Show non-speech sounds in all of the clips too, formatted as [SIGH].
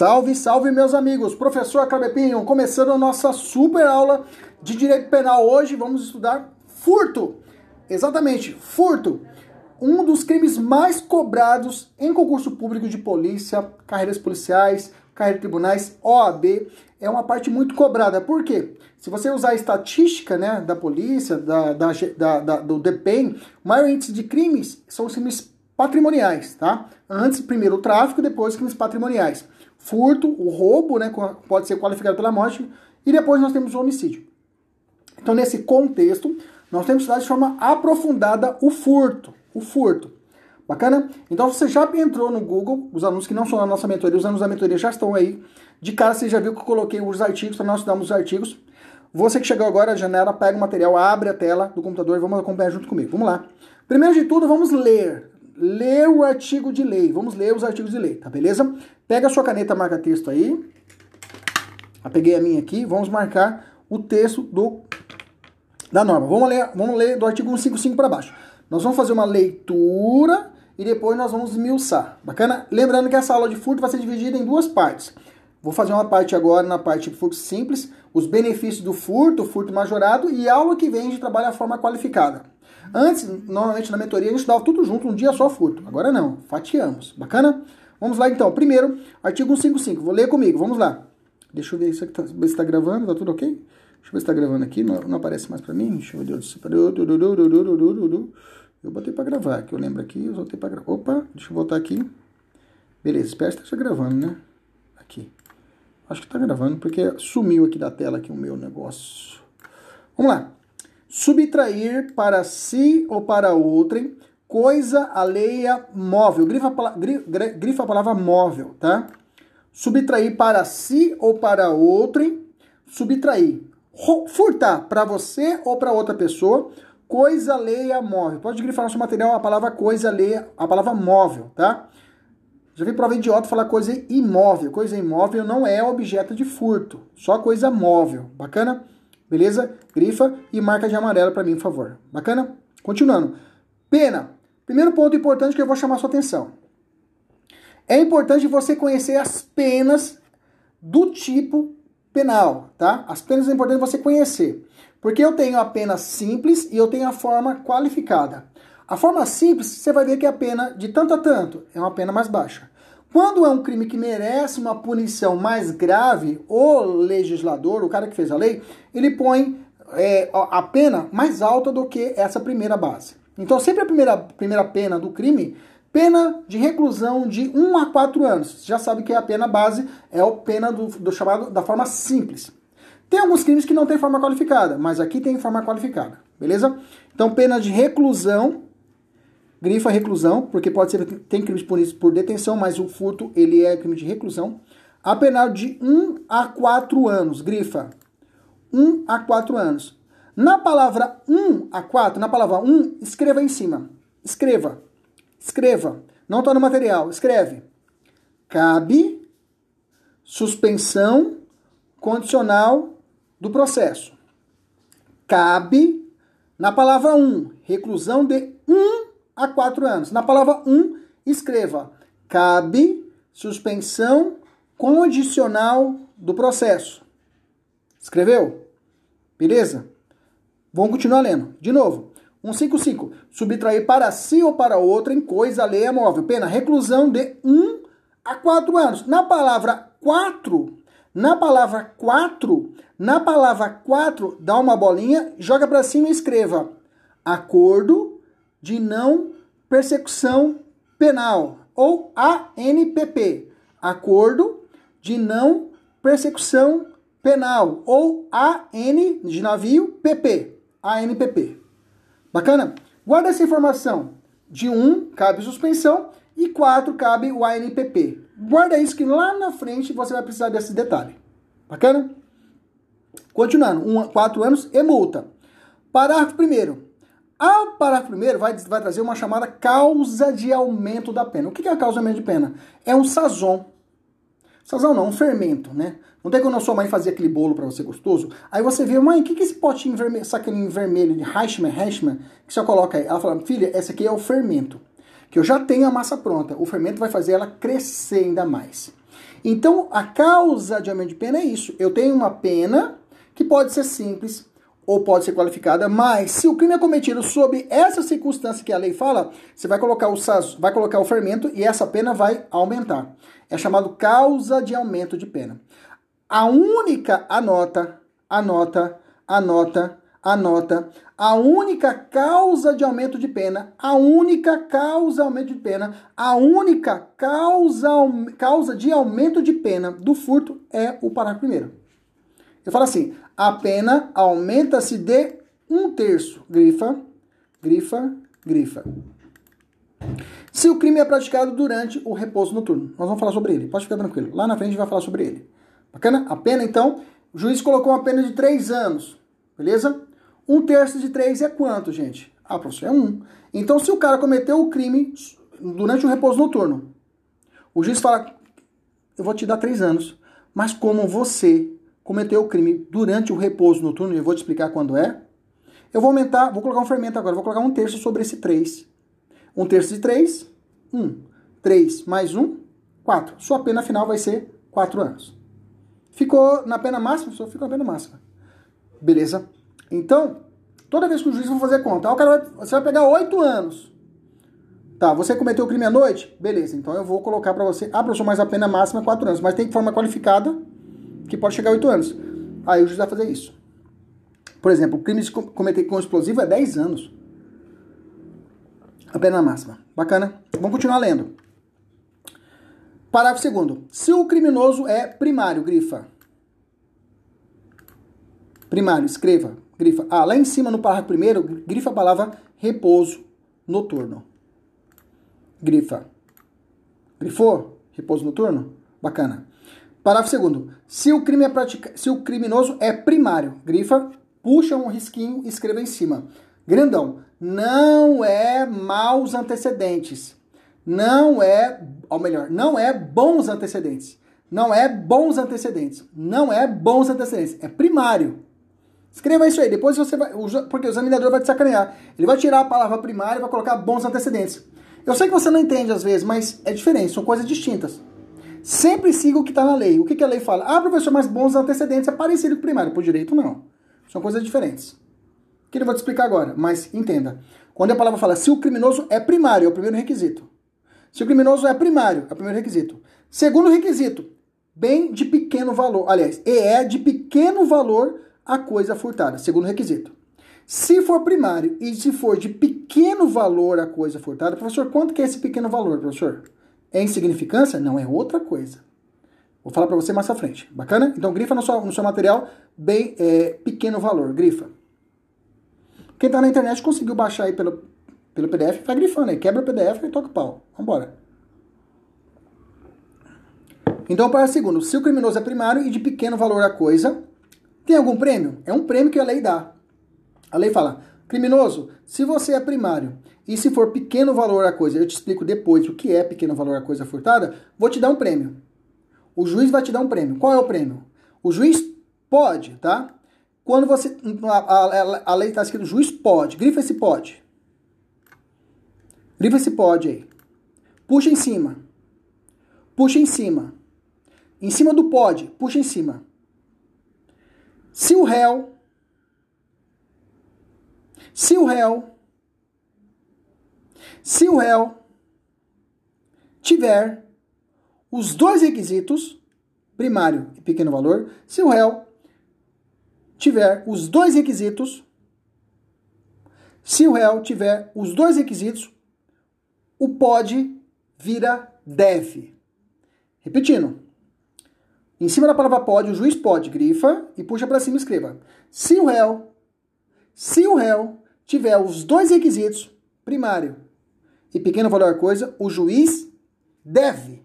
Salve, salve meus amigos! Professor Cabepinho, começando a nossa super aula de Direito Penal. Hoje vamos estudar furto. Exatamente, furto. Um dos crimes mais cobrados em concurso público de polícia, carreiras policiais, carreiras de tribunais, OAB, é uma parte muito cobrada. Por quê? Se você usar a estatística né, da polícia, da, da, da, da do DPEM, o maior índice de crimes são os crimes patrimoniais, tá? Antes, primeiro o tráfico, depois crimes patrimoniais furto, o roubo, né, pode ser qualificado pela morte, e depois nós temos o homicídio. Então, nesse contexto, nós temos que estudar de forma aprofundada o furto. O furto. Bacana? Então, você já entrou no Google, os alunos que não são da nossa mentoria, os alunos da mentoria já estão aí. De cara, você já viu que eu coloquei os artigos, para nós estudarmos os artigos. Você que chegou agora, a janela, pega o material, abre a tela do computador e vamos acompanhar junto comigo. Vamos lá. Primeiro de tudo, vamos ler ler o artigo de lei. Vamos ler os artigos de lei, tá beleza? Pega a sua caneta, marca texto aí. Eu peguei a minha aqui. Vamos marcar o texto do da norma. Vamos ler, vamos ler do artigo 155 para baixo. Nós vamos fazer uma leitura e depois nós vamos esmiuçar. Bacana? Lembrando que essa aula de furto vai ser dividida em duas partes. Vou fazer uma parte agora na parte de furto simples, os benefícios do furto, furto majorado e aula que vem de trabalho a forma qualificada. Antes, normalmente na mentoria, a gente dava tudo junto, um dia só furto. Agora não, fatiamos. Bacana? Vamos lá então. Primeiro, artigo 155. Vou ler comigo, vamos lá. Deixa eu ver isso tá, se tá gravando, tá tudo ok? Deixa eu ver se tá gravando aqui, não, não aparece mais pra mim. Deixa eu ver. Eu botei pra gravar, que eu lembro aqui, eu voltei pra gravar. Opa, deixa eu voltar aqui. Beleza, espero que esteja gravando, né? Aqui. Acho que tá gravando, porque sumiu aqui da tela aqui o meu negócio. Vamos lá subtrair para si ou para outrem coisa alheia móvel. Grifa, grifa a palavra móvel, tá? Subtrair para si ou para outrem, subtrair. Furtar para você ou para outra pessoa, coisa alheia móvel. Pode grifar no seu material a palavra coisa alheia, a palavra móvel, tá? Já vi prova idiota falar coisa imóvel. Coisa imóvel não é objeto de furto, só coisa móvel. Bacana? Beleza? Grifa e marca de amarelo para mim, por favor. Bacana? Continuando. Pena. Primeiro ponto importante que eu vou chamar sua atenção. É importante você conhecer as penas do tipo penal, tá? As penas é importante você conhecer. Porque eu tenho a pena simples e eu tenho a forma qualificada. A forma simples, você vai ver que é a pena de tanto a tanto é uma pena mais baixa. Quando é um crime que merece uma punição mais grave, o legislador, o cara que fez a lei, ele põe é, a pena mais alta do que essa primeira base. Então, sempre a primeira, primeira pena do crime, pena de reclusão de 1 a 4 anos. Você já sabe que a pena base é a pena do, do chamado da forma simples. Tem alguns crimes que não tem forma qualificada, mas aqui tem forma qualificada, beleza? Então, pena de reclusão grifa reclusão, porque pode ser tem crimes punidos por detenção, mas o furto ele é crime de reclusão. A penal de 1 a 4 anos, grifa 1 a 4 anos. Na palavra 1 a 4, na palavra 1, escreva em cima. Escreva. Escreva. Não está no material. Escreve. Cabe suspensão condicional do processo. Cabe, na palavra 1, reclusão de 1 a quatro anos. Na palavra um, escreva: cabe suspensão condicional do processo. Escreveu? Beleza? Vamos continuar lendo. De novo. 155. Subtrair para si ou para outro em coisa alheia móvel. Pena reclusão de 1 um a quatro anos. Na palavra quatro, na palavra quatro, na palavra quatro, dá uma bolinha, joga para cima e escreva acordo de não persecução penal ou ANPP, acordo de não persecução penal ou AN de navio PP, ANPP. Bacana? Guarda essa informação. De 1 um, cabe suspensão e 4 cabe o ANPP. Guarda isso que lá na frente você vai precisar desse detalhe. Bacana? Continuando, 4 um, anos e multa. Parágrafo 1 a parágrafo 1 vai, vai trazer uma chamada causa de aumento da pena. O que é a causa de aumento de pena? É um sazon. Sazon não, um fermento, né? Não tem quando a sua mãe fazia aquele bolo para você gostoso? Aí você vê, mãe, o que, que é esse potinho vermelho, saquinho vermelho de Reichmann, Reichmann, que você coloca aí? Ela fala, filha, esse aqui é o fermento. Que eu já tenho a massa pronta. O fermento vai fazer ela crescer ainda mais. Então, a causa de aumento de pena é isso. Eu tenho uma pena que pode ser simples, ou pode ser qualificada, mas se o crime é cometido sob essa circunstância que a lei fala, você vai colocar o, vai colocar o fermento e essa pena vai aumentar. É chamado causa de aumento de pena. A única anota, anota, anota, anota, a única causa de aumento de pena, a única causa de aumento de pena, a única causa, causa de aumento de pena do furto é o parágrafo primeiro. Eu falo assim, a pena aumenta-se de um terço. Grifa, grifa, grifa. Se o crime é praticado durante o repouso noturno. Nós vamos falar sobre ele, pode ficar tranquilo. Lá na frente a gente vai falar sobre ele. Bacana? A pena, então, o juiz colocou uma pena de três anos, beleza? Um terço de três é quanto, gente? Ah, professor, é um. Então, se o cara cometeu o crime durante o repouso noturno, o juiz fala, eu vou te dar três anos, mas como você cometeu o crime durante o repouso noturno, eu vou te explicar quando é. Eu vou aumentar, vou colocar um fermento agora, vou colocar um terço sobre esse 3. Um terço de 3, 1. 3 mais 1, 4. Sua pena final vai ser 4 anos. Ficou na pena máxima? Só ficou na pena máxima. Beleza? Então, toda vez que o juiz for fazer conta, o cara vai, você vai pegar 8 anos. Tá, você cometeu o crime à noite? Beleza, então eu vou colocar para você. Ah, professor, mas a pena máxima é 4 anos. Mas tem de forma qualificada que pode chegar a 8 anos. Aí o juiz vai fazer isso. Por exemplo, o crime de cometer com explosivo é 10 anos. A pena máxima. Bacana? Vamos continuar lendo. Parágrafo 2 Se o criminoso é primário, grifa. Primário, escreva, grifa. Ah, lá em cima no parágrafo 1 grifa a palavra repouso noturno. Grifa. Grifou? Repouso noturno? Bacana. Parágrafo 2 Se o crime é pratica... se o criminoso é primário, grifa, puxa um risquinho e escreva em cima. Grandão. Não é maus antecedentes. Não é, ou melhor, não é bons antecedentes. Não é bons antecedentes. Não é bons antecedentes. É primário. Escreva isso aí. Depois você vai. Porque o examinador vai te sacanear. Ele vai tirar a palavra primário e vai colocar bons antecedentes. Eu sei que você não entende às vezes, mas é diferente. São coisas distintas. Sempre siga o que está na lei. O que, que, a lei fala? Ah, professor, mas bons antecedentes é parecido com o primário. Por direito, não. São coisas diferentes. Que eu vou te explicar agora, mas entenda. Quando a palavra fala se o criminoso é primário, é o primeiro requisito. Se o criminoso é primário, é o primeiro requisito. Segundo requisito, bem de pequeno valor. Aliás, e é de pequeno valor a coisa furtada. Segundo requisito. Se for primário e se for de pequeno valor a coisa furtada, professor, quanto que é esse pequeno valor, professor? É insignificância? Não, é outra coisa. Vou falar para você mais à frente. Bacana? Então, grifa no seu, no seu material bem é, pequeno valor. Grifa. Quem está na internet conseguiu baixar aí pelo, pelo PDF, vai grifando aí. Quebra o PDF e toca o pau. Vambora. Então, para segundo, se o criminoso é primário e de pequeno valor a coisa, tem algum prêmio? É um prêmio que a lei dá. A lei fala, criminoso, se você é primário e se for pequeno valor a coisa, eu te explico depois o que é pequeno valor a coisa furtada, vou te dar um prêmio. O juiz vai te dar um prêmio. Qual é o prêmio? O juiz pode, tá? Quando você. A, a, a lei está escrito juiz pode. Grifa esse pode. Grifa esse pode aí. Puxa em cima. Puxa em cima. Em cima do pode, puxa em cima. Se o réu. Se o réu se o réu tiver os dois requisitos, primário e pequeno valor, se o réu tiver os dois requisitos, se o réu tiver os dois requisitos, o pode vira deve. Repetindo. Em cima da palavra pode, o juiz pode, grifa e puxa para cima e escreva. Se o réu, se o réu tiver os dois requisitos, primário e pequeno valor coisa, o juiz deve.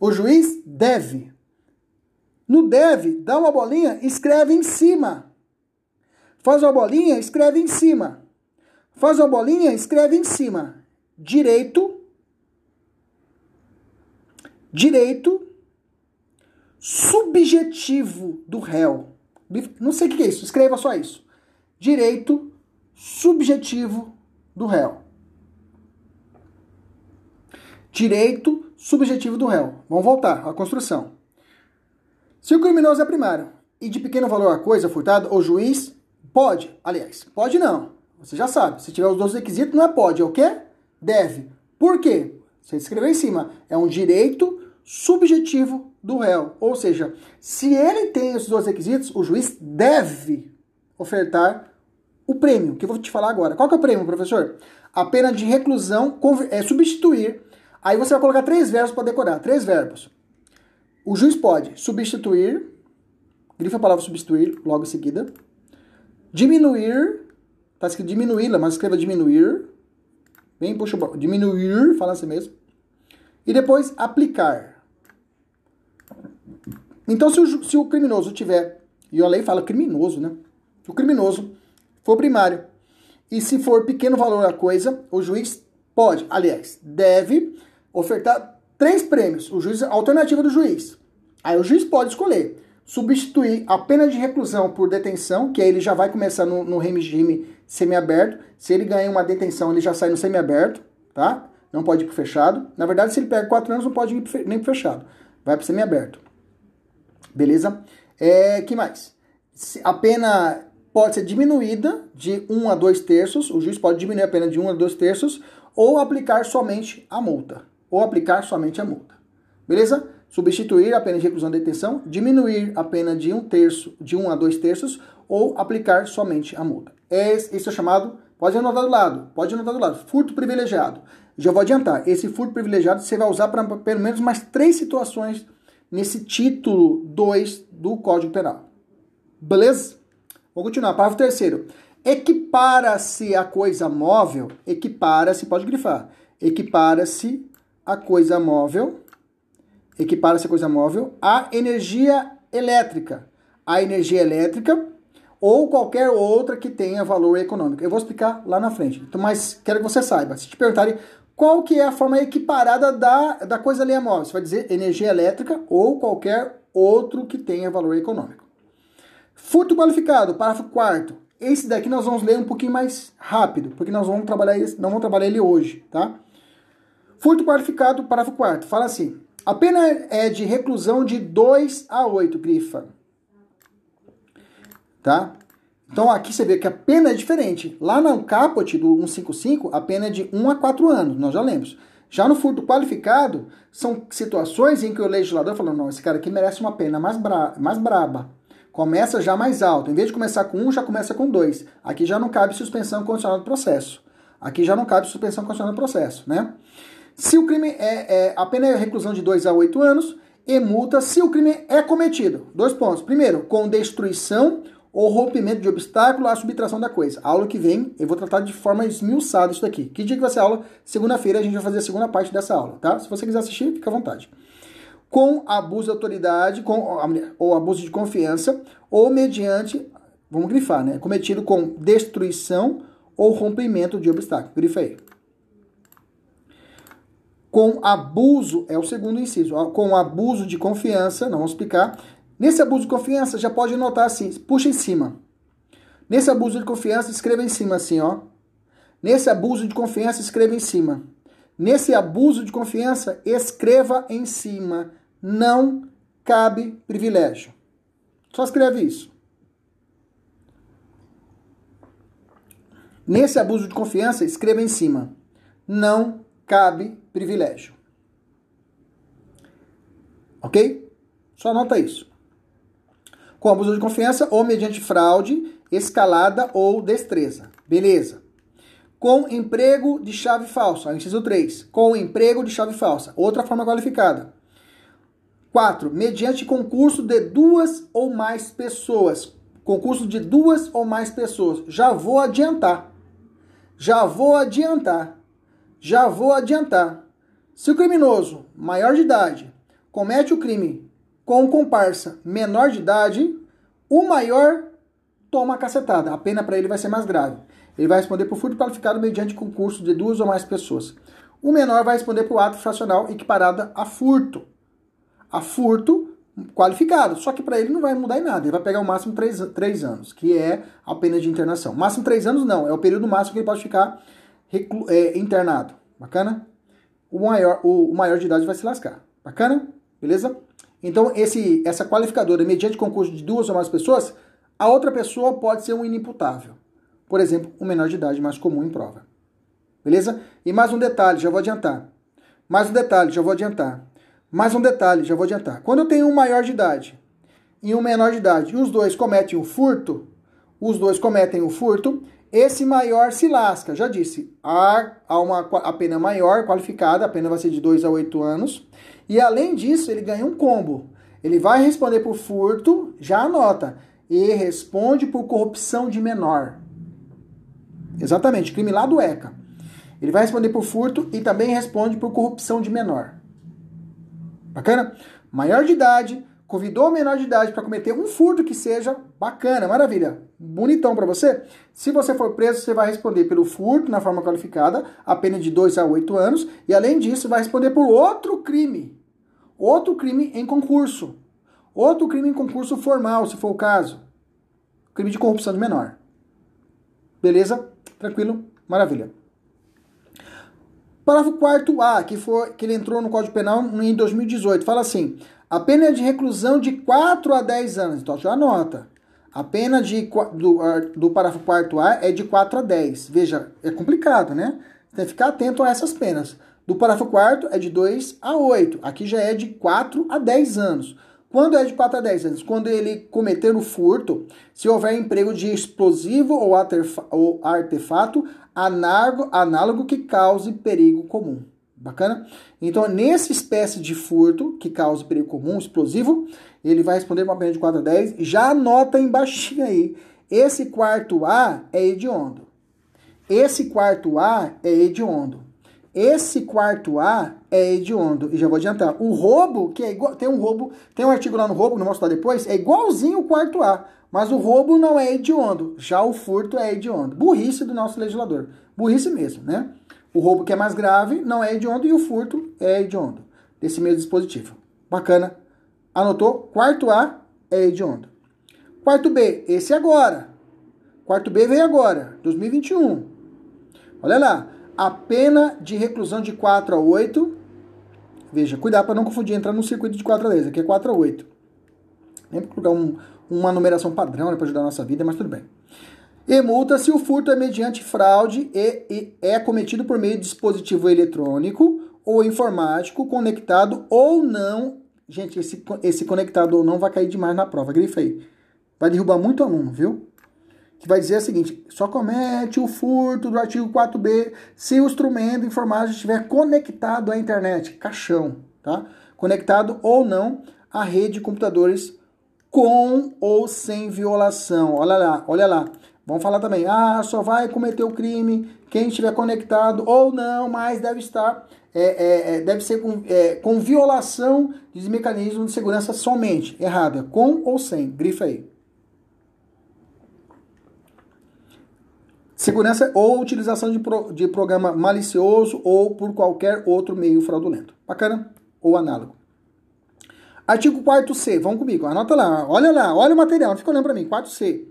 O juiz deve. No deve, dá uma bolinha, escreve em cima. Faz uma bolinha, escreve em cima. Faz uma bolinha, escreve em cima. Direito. Direito subjetivo do réu. Não sei o que é isso, escreva só isso. Direito subjetivo do réu. Direito subjetivo do réu. Vamos voltar à construção. Se o criminoso é primário e de pequeno valor a coisa furtada, o juiz pode, aliás, pode não. Você já sabe. Se tiver os dois requisitos, não é pode, é o quê? Deve. Por quê? Você escreveu em cima. É um direito subjetivo do réu. Ou seja, se ele tem esses dois requisitos, o juiz deve ofertar o prêmio, que eu vou te falar agora. Qual que é o prêmio, professor? A pena de reclusão é substituir. Aí você vai colocar três verbos para decorar. Três verbos. O juiz pode substituir, grifa a palavra substituir logo em seguida. Diminuir, tá escrito diminuir, mas escreva diminuir. Bem, puxa, diminuir, fala assim mesmo. E depois aplicar. Então, se o, se o criminoso tiver, e a lei fala criminoso, né? O criminoso for primário e se for pequeno valor a coisa, o juiz pode, aliás, deve ofertar três prêmios. O juiz, a alternativa do juiz. Aí o juiz pode escolher substituir a pena de reclusão por detenção, que aí ele já vai começar no, no regime semiaberto. Se ele ganha uma detenção, ele já sai no semiaberto, tá? Não pode ir pro fechado. Na verdade, se ele pega quatro anos, não pode ir nem pro fechado. Vai pro semiaberto. Beleza? É, que mais? A pena pode ser diminuída de 1 a 2 terços, o juiz pode diminuir a pena de 1 a 2 terços, ou aplicar somente a multa. Ou aplicar somente a multa. Beleza? Substituir a pena de reclusão de detenção, diminuir a pena de 1 terço, de 1 a 2 terços, ou aplicar somente a multa. Esse é chamado, pode anotar do lado, pode anotar do lado, furto privilegiado. Já vou adiantar, esse furto privilegiado você vai usar para pelo menos mais três situações nesse título 2 do Código Penal. Beleza? Vamos continuar. Parágrafo terceiro. Equipara-se a coisa móvel, equipara-se, pode grifar, equipara-se a coisa móvel, equipara-se a coisa móvel à energia elétrica, a energia elétrica ou qualquer outra que tenha valor econômico. Eu vou explicar lá na frente, então, mas quero que você saiba. Se te perguntarem qual que é a forma equiparada da, da coisa ali móvel? Você vai dizer energia elétrica ou qualquer outro que tenha valor econômico. Furto qualificado, parágrafo 4 Esse daqui nós vamos ler um pouquinho mais rápido, porque nós vamos trabalhar não vamos trabalhar ele hoje, tá? Furto qualificado, parágrafo 4 fala assim: a pena é de reclusão de 2 a 8, grifa. Tá? Então aqui você vê que a pena é diferente. Lá no caput do 155, a pena é de 1 a 4 anos, nós já lemos. Já no furto qualificado, são situações em que o legislador falou: não, esse cara aqui merece uma pena mais, bra mais braba. Começa já mais alto. Em vez de começar com 1, já começa com 2. Aqui já não cabe suspensão condicional do processo. Aqui já não cabe suspensão condicional do processo, né? Se o crime é, é a pena é reclusão de 2 a 8 anos e multa se o crime é cometido. Dois pontos. Primeiro, com destruição ou rompimento de obstáculo à subtração da coisa. A aula que vem, eu vou tratar de forma esmiuçada isso daqui. Que dia que vai ser a aula? Segunda-feira a gente vai fazer a segunda parte dessa aula, tá? Se você quiser assistir, fica à vontade. Com abuso de autoridade, com, ou abuso de confiança, ou mediante, vamos grifar, né? Cometido com destruição ou rompimento de obstáculo. Grifa aí. Com abuso, é o segundo inciso, com abuso de confiança, não vamos explicar, Nesse abuso de confiança, já pode notar assim, puxa em cima. Nesse abuso de confiança, escreva em cima assim, ó. Nesse abuso de confiança, escreva em cima. Nesse abuso de confiança, escreva em cima. Não cabe privilégio. Só escreve isso. Nesse abuso de confiança, escreva em cima. Não cabe privilégio. Ok? Só anota isso. Com abuso de confiança ou mediante fraude, escalada ou destreza. Beleza. Com emprego de chave falsa. Inciso 3. Com emprego de chave falsa. Outra forma qualificada. 4. Mediante concurso de duas ou mais pessoas. Concurso de duas ou mais pessoas. Já vou adiantar. Já vou adiantar. Já vou adiantar. Se o criminoso, maior de idade, comete o crime com comparsa menor de idade, o maior toma a cacetada. A pena para ele vai ser mais grave. Ele vai responder por furto qualificado mediante concurso de duas ou mais pessoas. O menor vai responder por ato fracional equiparado a furto. A furto qualificado. Só que para ele não vai mudar em nada. Ele vai pegar o máximo três, três anos, que é a pena de internação. Máximo três anos não, é o período máximo que ele pode ficar é, internado. Bacana? O maior, o, o maior de idade vai se lascar. Bacana? Beleza? Então, esse, essa qualificadora, mediante concurso de duas ou mais pessoas, a outra pessoa pode ser um inimputável. Por exemplo, um menor de idade mais comum em prova. Beleza? E mais um detalhe, já vou adiantar. Mais um detalhe, já vou adiantar. Mais um detalhe, já vou adiantar. Quando eu tenho um maior de idade e um menor de idade e os dois cometem o furto, os dois cometem o furto, esse maior se lasca. Já disse, há, há uma a pena maior qualificada, a pena vai ser de 2 a 8 anos. E além disso, ele ganha um combo. Ele vai responder por furto, já anota, e responde por corrupção de menor. Exatamente, crime lá do ECA. Ele vai responder por furto e também responde por corrupção de menor. Bacana? Maior de idade, convidou o menor de idade para cometer um furto que seja bacana, maravilha, bonitão para você. Se você for preso, você vai responder pelo furto na forma qualificada, a pena de 2 a 8 anos, e além disso, vai responder por outro crime. Outro crime em concurso. Outro crime em concurso formal, se for o caso. Crime de corrupção de menor. Beleza? Tranquilo? Maravilha. Parágrafo 4 A, que, for, que ele entrou no Código Penal em 2018, fala assim: a pena é de reclusão de 4 a 10 anos. Então, já anota. A pena de, do, do parágrafo 4 A é de 4 a 10. Veja, é complicado, né? Tem que ficar atento a essas penas. Do parágrafo 4 é de 2 a 8. Aqui já é de 4 a 10 anos. Quando é de 4 a 10 anos? Quando ele cometer o furto, se houver emprego de explosivo ou artefato análogo que cause perigo comum. Bacana? Então, nessa espécie de furto que cause perigo comum, explosivo, ele vai responder uma pena de 4 a 10. Já anota embaixo aí. Esse quarto A é hediondo. Esse quarto A é hediondo. Esse quarto A é hediondo. E já vou adiantar. O roubo, que é igual. Tem um roubo, tem um artigo lá no roubo, não vou mostrar depois, é igualzinho o quarto A. Mas o roubo não é hediondo. Já o furto é hediondo. Burrice do nosso legislador. Burrice mesmo, né? O roubo que é mais grave não é hediondo e o furto é hediondo. Desse mesmo dispositivo. Bacana. Anotou? Quarto A é hediondo. Quarto B, esse agora. Quarto B veio agora, 2021. Olha lá a pena de reclusão de 4 a 8. Veja, cuidado para não confundir, entrar no circuito de 4 a 10, aqui é 4 a 8. Lembra colocar um, uma numeração padrão né, para ajudar a nossa vida, mas tudo bem. E multa se o furto é mediante fraude e, é cometido por meio de dispositivo eletrônico ou informático conectado ou não. Gente, esse, esse conectado ou não vai cair demais na prova, grifa aí. Vai derrubar muito aluno, viu? que vai dizer o seguinte: só comete o furto do artigo 4B se o instrumento informático estiver conectado à internet, caixão, tá? Conectado ou não à rede de computadores com ou sem violação. Olha lá, olha lá. Vamos falar também. Ah, só vai cometer o crime quem estiver conectado ou não, mas deve estar, é, é, é deve ser com, é, com violação de mecanismo de segurança somente. Errado, é com ou sem. Grifa aí. Segurança ou utilização de, pro, de programa malicioso ou por qualquer outro meio fraudulento. Bacana? Ou análogo. Artigo 4 C, vamos comigo, anota lá, olha lá, olha o material, fica olhando para mim, 4 C.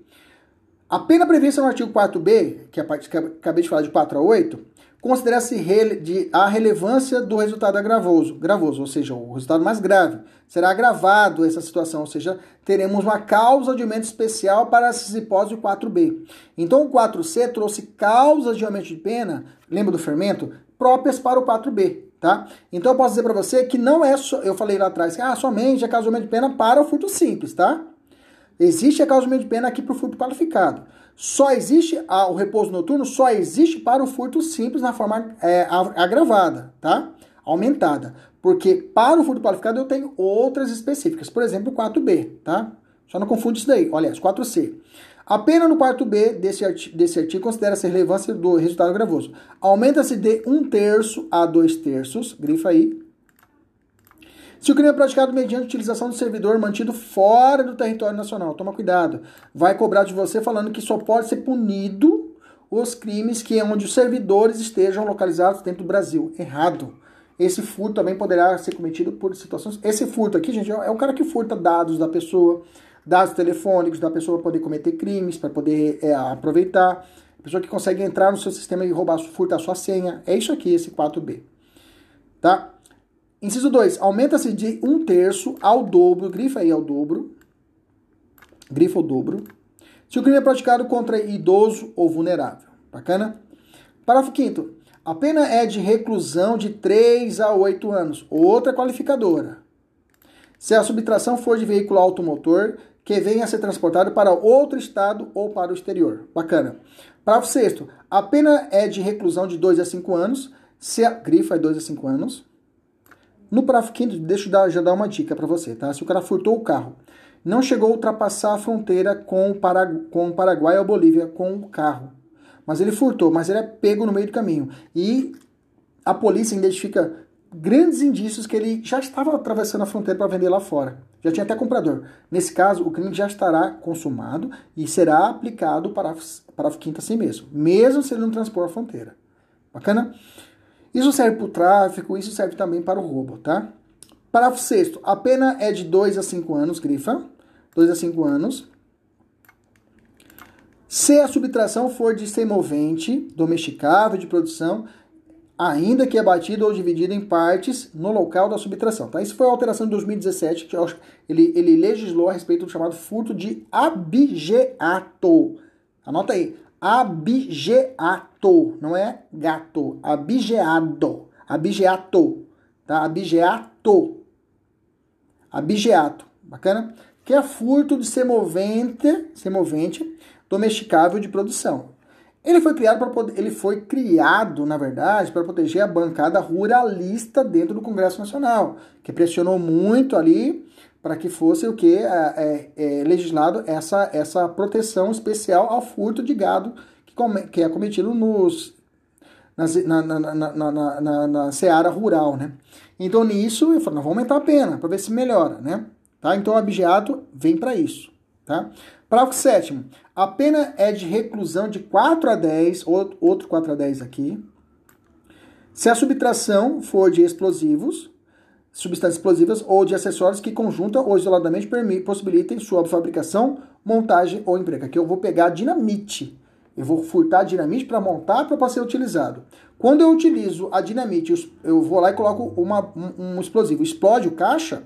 A pena prevista no artigo 4B, que é a parte que acabei de falar de 4 a 8, considera-se a relevância do resultado agravoso, gravoso, ou seja, o resultado mais grave. Será agravado essa situação, ou seja, teremos uma causa de aumento especial para essas hipóteses do 4B. Então, o 4C trouxe causas de aumento de pena, lembra do fermento, próprias para o 4B. tá? Então eu posso dizer para você que não é só, eu falei lá atrás, que ah, somente é causamento de pena para o furto simples, tá? Existe a causamento de pena aqui para o furto qualificado. Só existe a, o repouso noturno, só existe para o furto simples na forma é, agravada, tá? Aumentada. Porque para o furto qualificado eu tenho outras específicas. Por exemplo, o 4B, tá? Só não confunde isso daí. Olha, 4C. A pena no quarto B desse artigo, desse artigo considera-se relevância do resultado gravoso. Aumenta-se de um terço a dois terços, grifa aí. Se o crime é praticado mediante utilização do servidor mantido fora do território nacional, toma cuidado. Vai cobrar de você falando que só pode ser punido os crimes que é onde os servidores estejam localizados dentro do Brasil. Errado. Esse furto também poderá ser cometido por situações. Esse furto aqui, gente, é o cara que furta dados da pessoa dados telefônicos da pessoa para poder cometer crimes, para poder é, aproveitar. A pessoa que consegue entrar no seu sistema e roubar, furtar sua senha. É isso aqui, esse 4B. Tá? Inciso 2. Aumenta-se de um terço ao dobro, grifa aí ao dobro. Grifa ao dobro. Se o crime é praticado contra idoso ou vulnerável. Bacana? Parágrafo 5 A pena é de reclusão de 3 a 8 anos. Outra qualificadora. Se a subtração for de veículo automotor, que venha a ser transportado para outro estado ou para o exterior. Bacana. Parágrafo sexto. A pena é de reclusão de 2 a 5 anos, se a grifa é 2 a 5 anos. No parágrafo quinto, deixa eu dar, já dar uma dica para você, tá? Se o cara furtou o carro, não chegou a ultrapassar a fronteira com o, Paragu com o Paraguai ou Bolívia com o carro, mas ele furtou, mas ele é pego no meio do caminho. E a polícia identifica grandes indícios que ele já estava atravessando a fronteira para vender lá fora. Já tinha até comprador. Nesse caso, o crime já estará consumado e será aplicado para parágrafo quinto assim mesmo, mesmo se ele não transpor a fronteira. Bacana? Isso serve para o tráfico, isso serve também para o roubo, tá? Parágrafo sexto. A pena é de 2 a 5 anos, grifa. 2 a 5 anos. Se a subtração for de semovente, domesticável, de produção, ainda que abatido ou dividido em partes no local da subtração. Tá? Isso foi a alteração de 2017, que ele, ele legislou a respeito do chamado furto de abigeato. Anota aí, abigeato, não é gato, abigeado, abigeato, tá? Abigeato, abigeato, bacana? Que é furto de semovente, semovente domesticável de produção. Ele foi criado para ele foi criado, na verdade, para proteger a bancada ruralista dentro do Congresso Nacional, que pressionou muito ali para que fosse o que é, é, é, legislado essa, essa proteção especial ao furto de gado que, é cometido nos, na, na, na, na, na, seara rural, né? Então, nisso, eu falei, nós vamos aumentar a pena, para ver se melhora, né? Tá? Então, o abigeato vem para isso, tá? Parágrafo 7 a pena é de reclusão de 4 a 10, outro 4 a 10 aqui. Se a subtração for de explosivos, substâncias explosivas ou de acessórios que conjunta ou isoladamente possibilitem sua fabricação, montagem ou emprego. Aqui eu vou pegar dinamite. Eu vou furtar dinamite para montar para ser utilizado. Quando eu utilizo a dinamite, eu vou lá e coloco uma, um, um explosivo. Explode o caixa,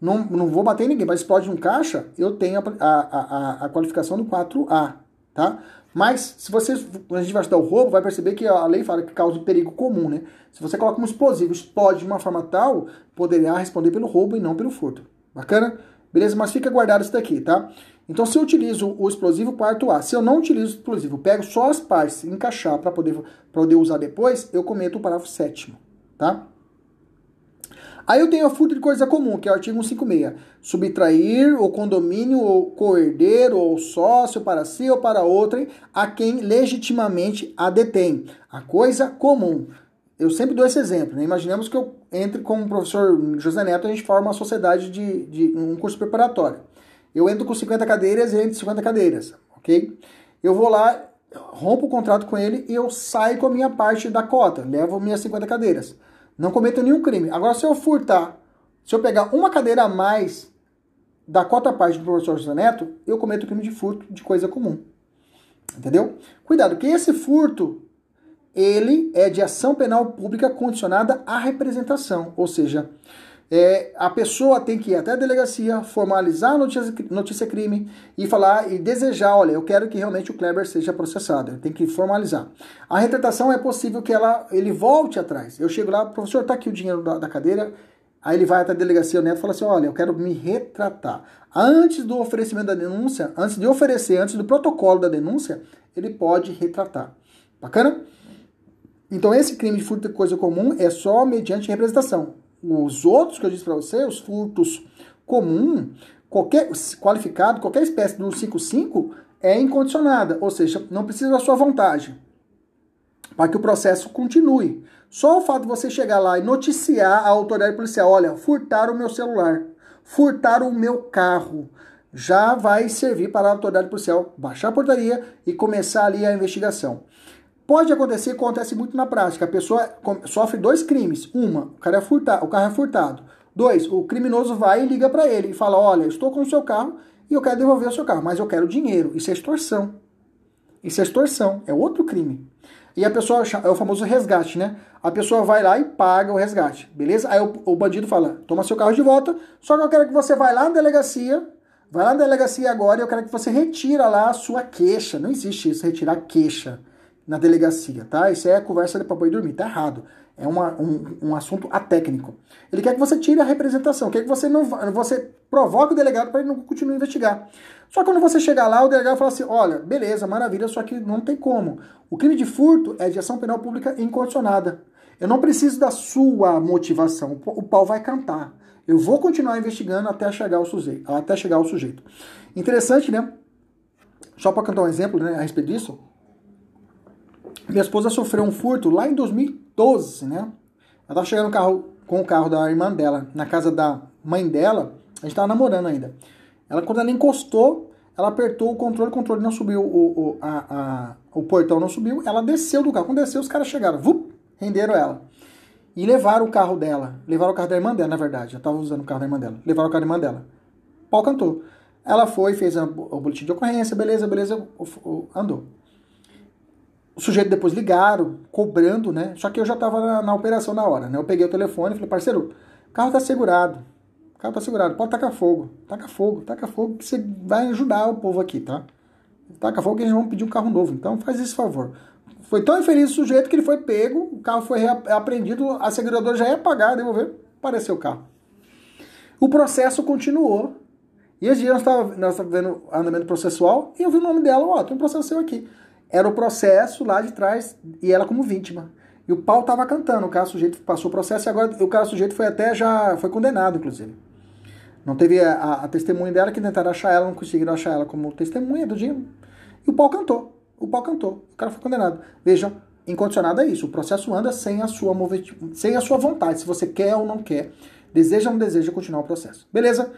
não, não vou bater em ninguém, mas explode um caixa, eu tenho a, a, a, a qualificação do 4A, tá? Mas, se você, quando a gente vai estudar o roubo, vai perceber que a lei fala que causa perigo comum, né? Se você coloca um explosivo, explode de uma forma tal, poderia responder pelo roubo e não pelo furto. Bacana? Beleza? Mas fica guardado isso daqui, tá? Então, se eu utilizo o explosivo, quarto A. Se eu não utilizo o explosivo, pego só as partes, encaixar para poder, poder usar depois, eu cometo o parágrafo sétimo, tá? Aí eu tenho a furto de coisa comum, que é o artigo 156. Subtrair o condomínio ou coerdeiro ou sócio para si ou para outrem a quem legitimamente a detém. A coisa comum. Eu sempre dou esse exemplo. Né? Imaginemos que eu entre com o professor José Neto, a gente forma uma sociedade de, de um curso preparatório. Eu entro com 50 cadeiras e entro 50 cadeiras, ok? Eu vou lá, rompo o contrato com ele e eu saio com a minha parte da cota, levo minhas 50 cadeiras. Não cometo nenhum crime. Agora, se eu furtar, se eu pegar uma cadeira a mais da cota parte do professor José Neto, eu cometo crime de furto de coisa comum. Entendeu? Cuidado, que esse furto, ele é de ação penal pública condicionada à representação. Ou seja, É, a pessoa tem que ir até a delegacia, formalizar a notícia, notícia crime e falar e desejar, olha, eu quero que realmente o Kleber seja processado. Tem que formalizar. A retratação é possível que ela, ele volte atrás. Eu chego lá, professor, tá aqui o dinheiro da, da cadeira. Aí ele vai até a delegacia, o neto fala assim, olha, eu quero me retratar. Antes do oferecimento da denúncia, antes de oferecer, antes do protocolo da denúncia, ele pode retratar. Bacana? Então esse crime de furto de coisa comum é só mediante representação. Os outros que eu disse para você, os furtos comum, qualquer qualificado, qualquer espécie do 55 é incondicionada, ou seja, não precisa da sua vontade para que o processo continue. Só o fato de você chegar lá e noticiar a autoridade policial, olha, furtaram o meu celular, furtaram o meu carro, já vai servir para a autoridade policial baixar a portaria e começar ali a investigação. Pode acontecer, acontece muito na prática. A pessoa sofre dois crimes. Uma, o cara é furtado, o carro é furtado. Dois, o criminoso vai e liga para ele e fala: "Olha, estou com o seu carro e eu quero devolver o seu carro, mas eu quero dinheiro". Isso é extorsão. Isso é extorsão, é outro crime. E a pessoa é o famoso resgate, né? A pessoa vai lá e paga o resgate, beleza? Aí o, o bandido fala: "Toma seu carro de volta, só que eu quero que você vá lá na delegacia Vai lá na delegacia agora e eu quero que você retira lá a sua queixa. Não existe isso, retirar queixa na delegacia, tá? Isso é conversa de papai dormir, tá errado. É uma, um, um assunto atécnico. Ele quer que você tire a representação, quer que você não você provoque o delegado para ele não continue a investigar. Só que quando você chegar lá, o delegado fala assim: olha, beleza, maravilha, só que não tem como. O crime de furto é de ação penal pública incondicionada. Eu não preciso da sua motivação. O pau vai cantar. Eu vou continuar investigando até chegar ao sujeito. Até chegar ao sujeito. Interessante, né? Só para cantar um exemplo né, a respeito disso. Minha esposa sofreu um furto lá em 2012, né? Ela estava chegando carro, com o carro da irmã dela, na casa da mãe dela. A gente estava namorando ainda. Ela, quando ela encostou, ela apertou o controle, o controle não subiu, o, o, a, a, o portão não subiu. Ela desceu do carro. Quando desceu, os caras chegaram, vup, renderam ela. E levaram o carro dela. Levaram o carro da irmã dela, na verdade. Já estava usando o carro da irmã dela. Levaram o carro da irmã dela. Pau cantou. Ela foi, fez o boletim de ocorrência, beleza, beleza, andou. O sujeito depois ligaram, cobrando, né? Só que eu já estava na, na, operação na hora, né? Eu peguei o telefone e falei, parceiro, o carro tá segurado. O carro tá segurado, pode tacar fogo. Taca fogo, taca fogo, que você vai ajudar o povo aqui, tá? Taca fogo que eles vão pedir um carro novo. Então faz esse favor. Foi tão infeliz o sujeito que ele foi pego, o carro foi apreendido, a seguradora já ia pagar, devolver, apareceu o carro. O processo continuou. E esse dia nós estávamos vendo andamento processual e eu vi o nome dela, ó, tem um processo seu aqui era o processo lá de trás e ela como vítima. E o pau tava cantando, o cara sujeito passou o processo e agora o cara sujeito foi até já foi condenado, inclusive. Não teve a, a, a testemunha dela que tentaram achar ela, não conseguiram achar ela como testemunha do dia. E o pau cantou. O pau cantou. O cara foi condenado. Veja, incondicionado é isso. O processo anda sem a sua sem a sua vontade, se você quer ou não quer. Deseja ou não deseja continuar o processo. Beleza?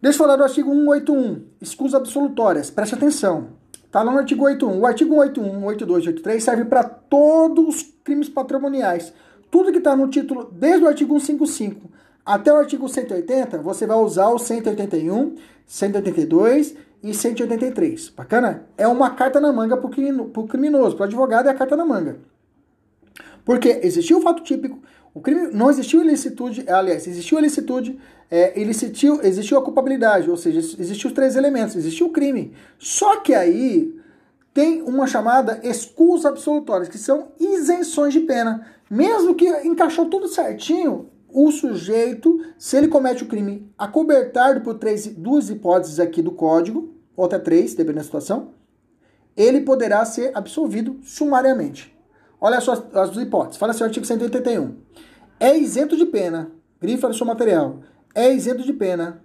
Deixa eu falar do artigo 181, excusas absolutórias. Preste atenção. Está no artigo 81. O artigo 181, 82, 83 serve para todos os crimes patrimoniais. Tudo que está no título, desde o artigo 155 até o artigo 180, você vai usar o 181, 182 e 183. Bacana? É uma carta na manga para o criminoso. Para o advogado é a carta na manga. Porque existiu o fato típico, o crime não existiu ilicitude, aliás, existiu ilicitude, é, existiu, existiu a culpabilidade, ou seja, existiu os três elementos, existiu o crime. Só que aí tem uma chamada escusa absolutórias, que são isenções de pena. Mesmo que encaixou tudo certinho, o sujeito, se ele comete o crime acobertado por três, duas hipóteses aqui do código, ou até três, dependendo da situação, ele poderá ser absolvido sumariamente. Olha só as, as duas hipóteses. Fala assim, o artigo 181. É isento de pena. Grifa no seu material é isento de pena.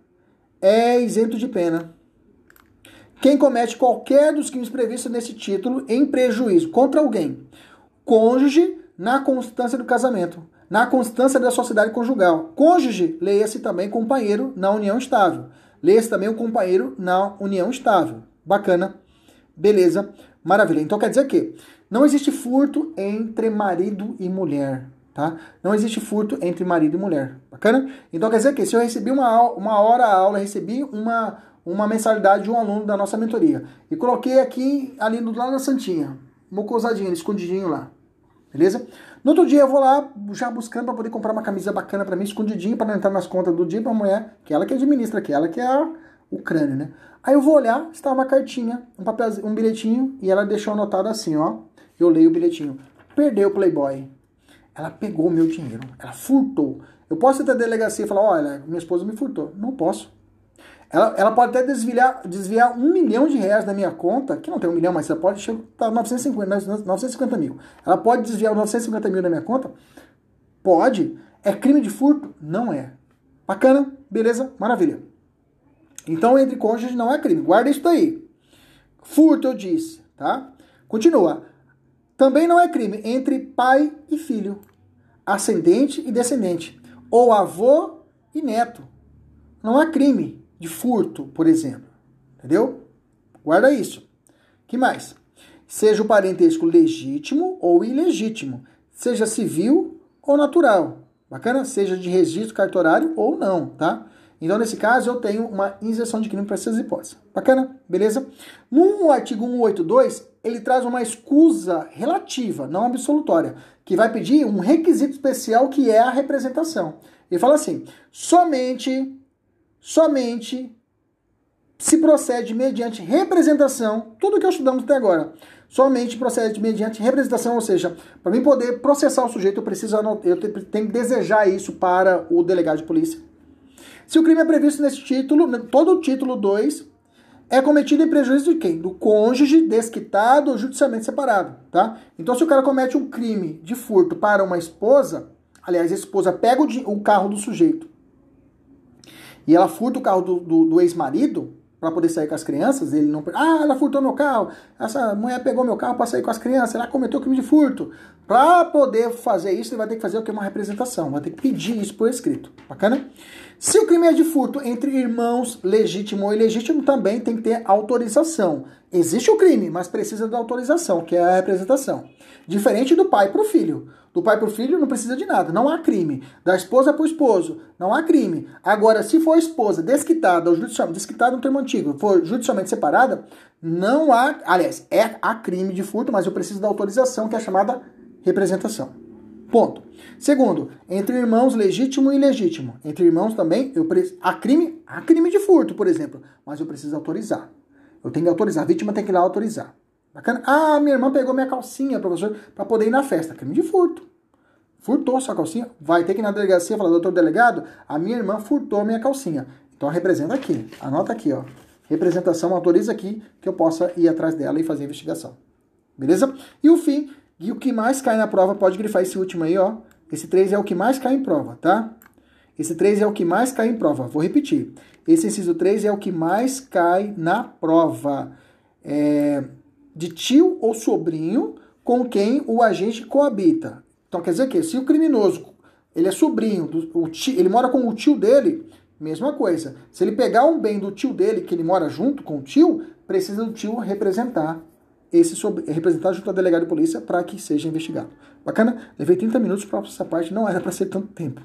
É isento de pena. Quem comete qualquer dos crimes previstos nesse título em prejuízo contra alguém, cônjuge na constância do casamento, na constância da sociedade conjugal. Cônjuge, leia-se também companheiro na união estável. Leia-se também o companheiro na união estável. Bacana. Beleza. Maravilha. Então quer dizer que não existe furto entre marido e mulher tá? Não existe furto entre marido e mulher, bacana? Então quer dizer que se eu recebi uma, uma hora a aula, recebi uma, uma mensalidade de um aluno da nossa mentoria e coloquei aqui ali do lado da Santinha, mocosadinho, escondidinho lá. Beleza? No outro dia eu vou lá já buscando para poder comprar uma camisa bacana para mim, escondidinho, para não entrar nas contas do dia pra mulher, que ela que administra, que ela que é a, o crânio, né? Aí eu vou olhar, está uma cartinha, um papel, um bilhetinho, e ela deixou anotado assim, ó. Eu leio o bilhetinho. Perdeu o Playboy. Ela pegou o meu dinheiro. Ela furtou. Eu posso ir até a delegacia e falar, olha, minha esposa me furtou. Não posso. Ela, ela pode até desviar, desviar um milhão de reais da minha conta, que não tem um milhão, mas ela pode chegar tá 950, 950 mil. Ela pode desviar 950 mil da minha conta? Pode. É crime de furto? Não é. Bacana? Beleza? Maravilha. Então, entre cônjuges não é crime. Guarda isso daí. Furto, eu disse, tá? Continua. Também não é crime entre pai e filho, ascendente e descendente, ou avô e neto. Não é crime de furto, por exemplo. Entendeu? Guarda isso. que mais? Seja o parentesco legítimo ou ilegítimo, seja civil ou natural. Bacana? Seja de registro cartorário ou não, tá? Então, nesse caso, eu tenho uma inserção de crime para essas hipóteses. Bacana? Beleza? No artigo 182, ele traz uma escusa relativa, não absolutória, que vai pedir um requisito especial que é a representação. Ele fala assim: somente somente se procede mediante representação, tudo que estudamos até agora, somente procede mediante representação, ou seja, para mim poder processar o sujeito, eu preciso eu tenho que desejar isso para o delegado de polícia. Se o crime é previsto nesse título, todo o título 2 é cometido em prejuízo de quem? Do cônjuge desquitado ou judicialmente separado, tá? Então, se o cara comete um crime de furto para uma esposa, aliás, a esposa pega o, o carro do sujeito e ela furta o carro do, do, do ex-marido para poder sair com as crianças, ele não. Ah, ela furtou meu carro, essa mulher pegou meu carro para sair com as crianças, ela cometeu crime de furto. Para poder fazer isso, ele vai ter que fazer o que? Uma representação, vai ter que pedir isso por escrito. Bacana? Se o crime é de furto entre irmãos, legítimo ou ilegítimo, também tem que ter autorização. Existe o crime, mas precisa da autorização, que é a representação. Diferente do pai para o filho. Do pai para o filho não precisa de nada, não há crime. Da esposa para o esposo, não há crime. Agora, se for esposa desquitada ou judicialmente, desquitada é um termo antigo, for judicialmente separada, não há, aliás, é há crime de furto, mas eu preciso da autorização, que é chamada representação. Ponto. Segundo, entre irmãos legítimo e ilegítimo. Entre irmãos também, eu pre... há crime, há crime de furto, por exemplo, mas eu preciso autorizar. Eu tenho que autorizar, a vítima tem que ir lá autorizar. Bacana? Ah, minha irmã pegou minha calcinha, professor, para poder ir na festa. Crime de furto. Furtou sua calcinha? Vai ter que ir na delegacia e falar, doutor delegado, a minha irmã furtou minha calcinha. Então representa aqui. Anota aqui, ó. Representação autoriza aqui que eu possa ir atrás dela e fazer a investigação. Beleza? E o fim, e o que mais cai na prova, pode grifar esse último aí, ó. Esse 3 é o que mais cai em prova, tá? Esse 3 é o que mais cai em prova. Vou repetir. Esse inciso 3 é o que mais cai na prova. É, de tio ou sobrinho com quem o agente coabita. Então quer dizer que se o criminoso ele é sobrinho, do, tio, ele mora com o tio dele, mesma coisa. Se ele pegar um bem do tio dele, que ele mora junto com o tio, precisa do tio representar esse sobre, representar junto ao delegado de polícia para que seja investigado. Bacana? Levei 30 minutos para essa parte, não era para ser tanto tempo.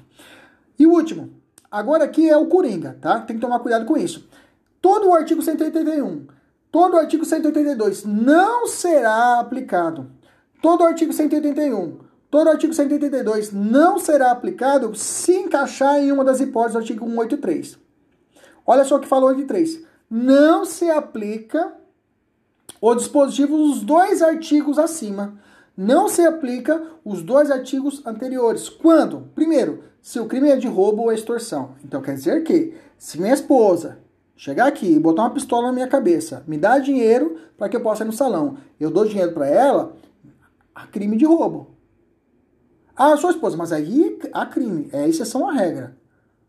E o último, agora aqui é o Coringa, tá? Tem que tomar cuidado com isso. Todo o artigo 181 todo o artigo 182 não será aplicado. Todo o artigo 181, todo o artigo 182 não será aplicado se encaixar em uma das hipóteses do artigo 183. Olha só o que falou 183. Não se aplica o dispositivo dos dois artigos acima. Não se aplica os dois artigos anteriores. Quando? Primeiro, se o crime é de roubo ou extorsão. Então quer dizer que se minha esposa chegar aqui e botar uma pistola na minha cabeça, me dá dinheiro para que eu possa ir no salão, eu dou dinheiro para ela, há crime de roubo. Ah, sua esposa, mas aí há crime, é exceção à regra.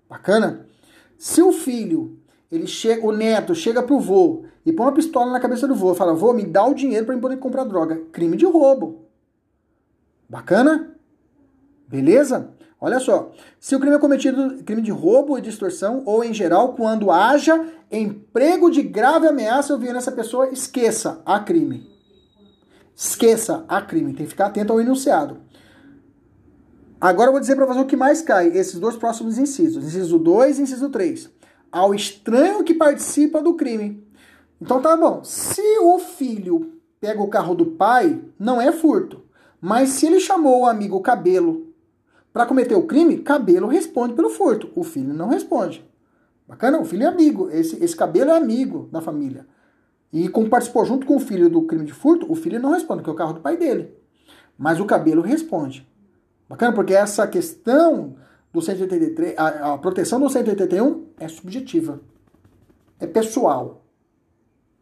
Bacana? Se o filho, ele chega, o neto chega pro vô e põe uma pistola na cabeça do vô, fala: "Vô, me dá o dinheiro para eu poder comprar droga". Crime de roubo. Bacana? Beleza? Olha só, se o crime é cometido crime de roubo e distorção, ou em geral, quando haja emprego de grave ameaça ou violência à pessoa, esqueça a crime. Esqueça a crime, tem que ficar atento ao enunciado. Agora eu vou dizer para você o que mais cai, esses dois próximos incisos, inciso 2 e inciso 3. Ao estranho que participa do crime. Então tá bom, se o filho pega o carro do pai, não é furto. Mas se ele chamou o amigo Cabelo para cometer o crime, Cabelo responde pelo furto. O filho não responde. Bacana? O filho é amigo. Esse, esse Cabelo é amigo da família. E como participou junto com o filho do crime de furto, o filho não responde, que é o carro do pai dele. Mas o Cabelo responde. Bacana? Porque essa questão do 183, a, a proteção do 181 é subjetiva. É pessoal.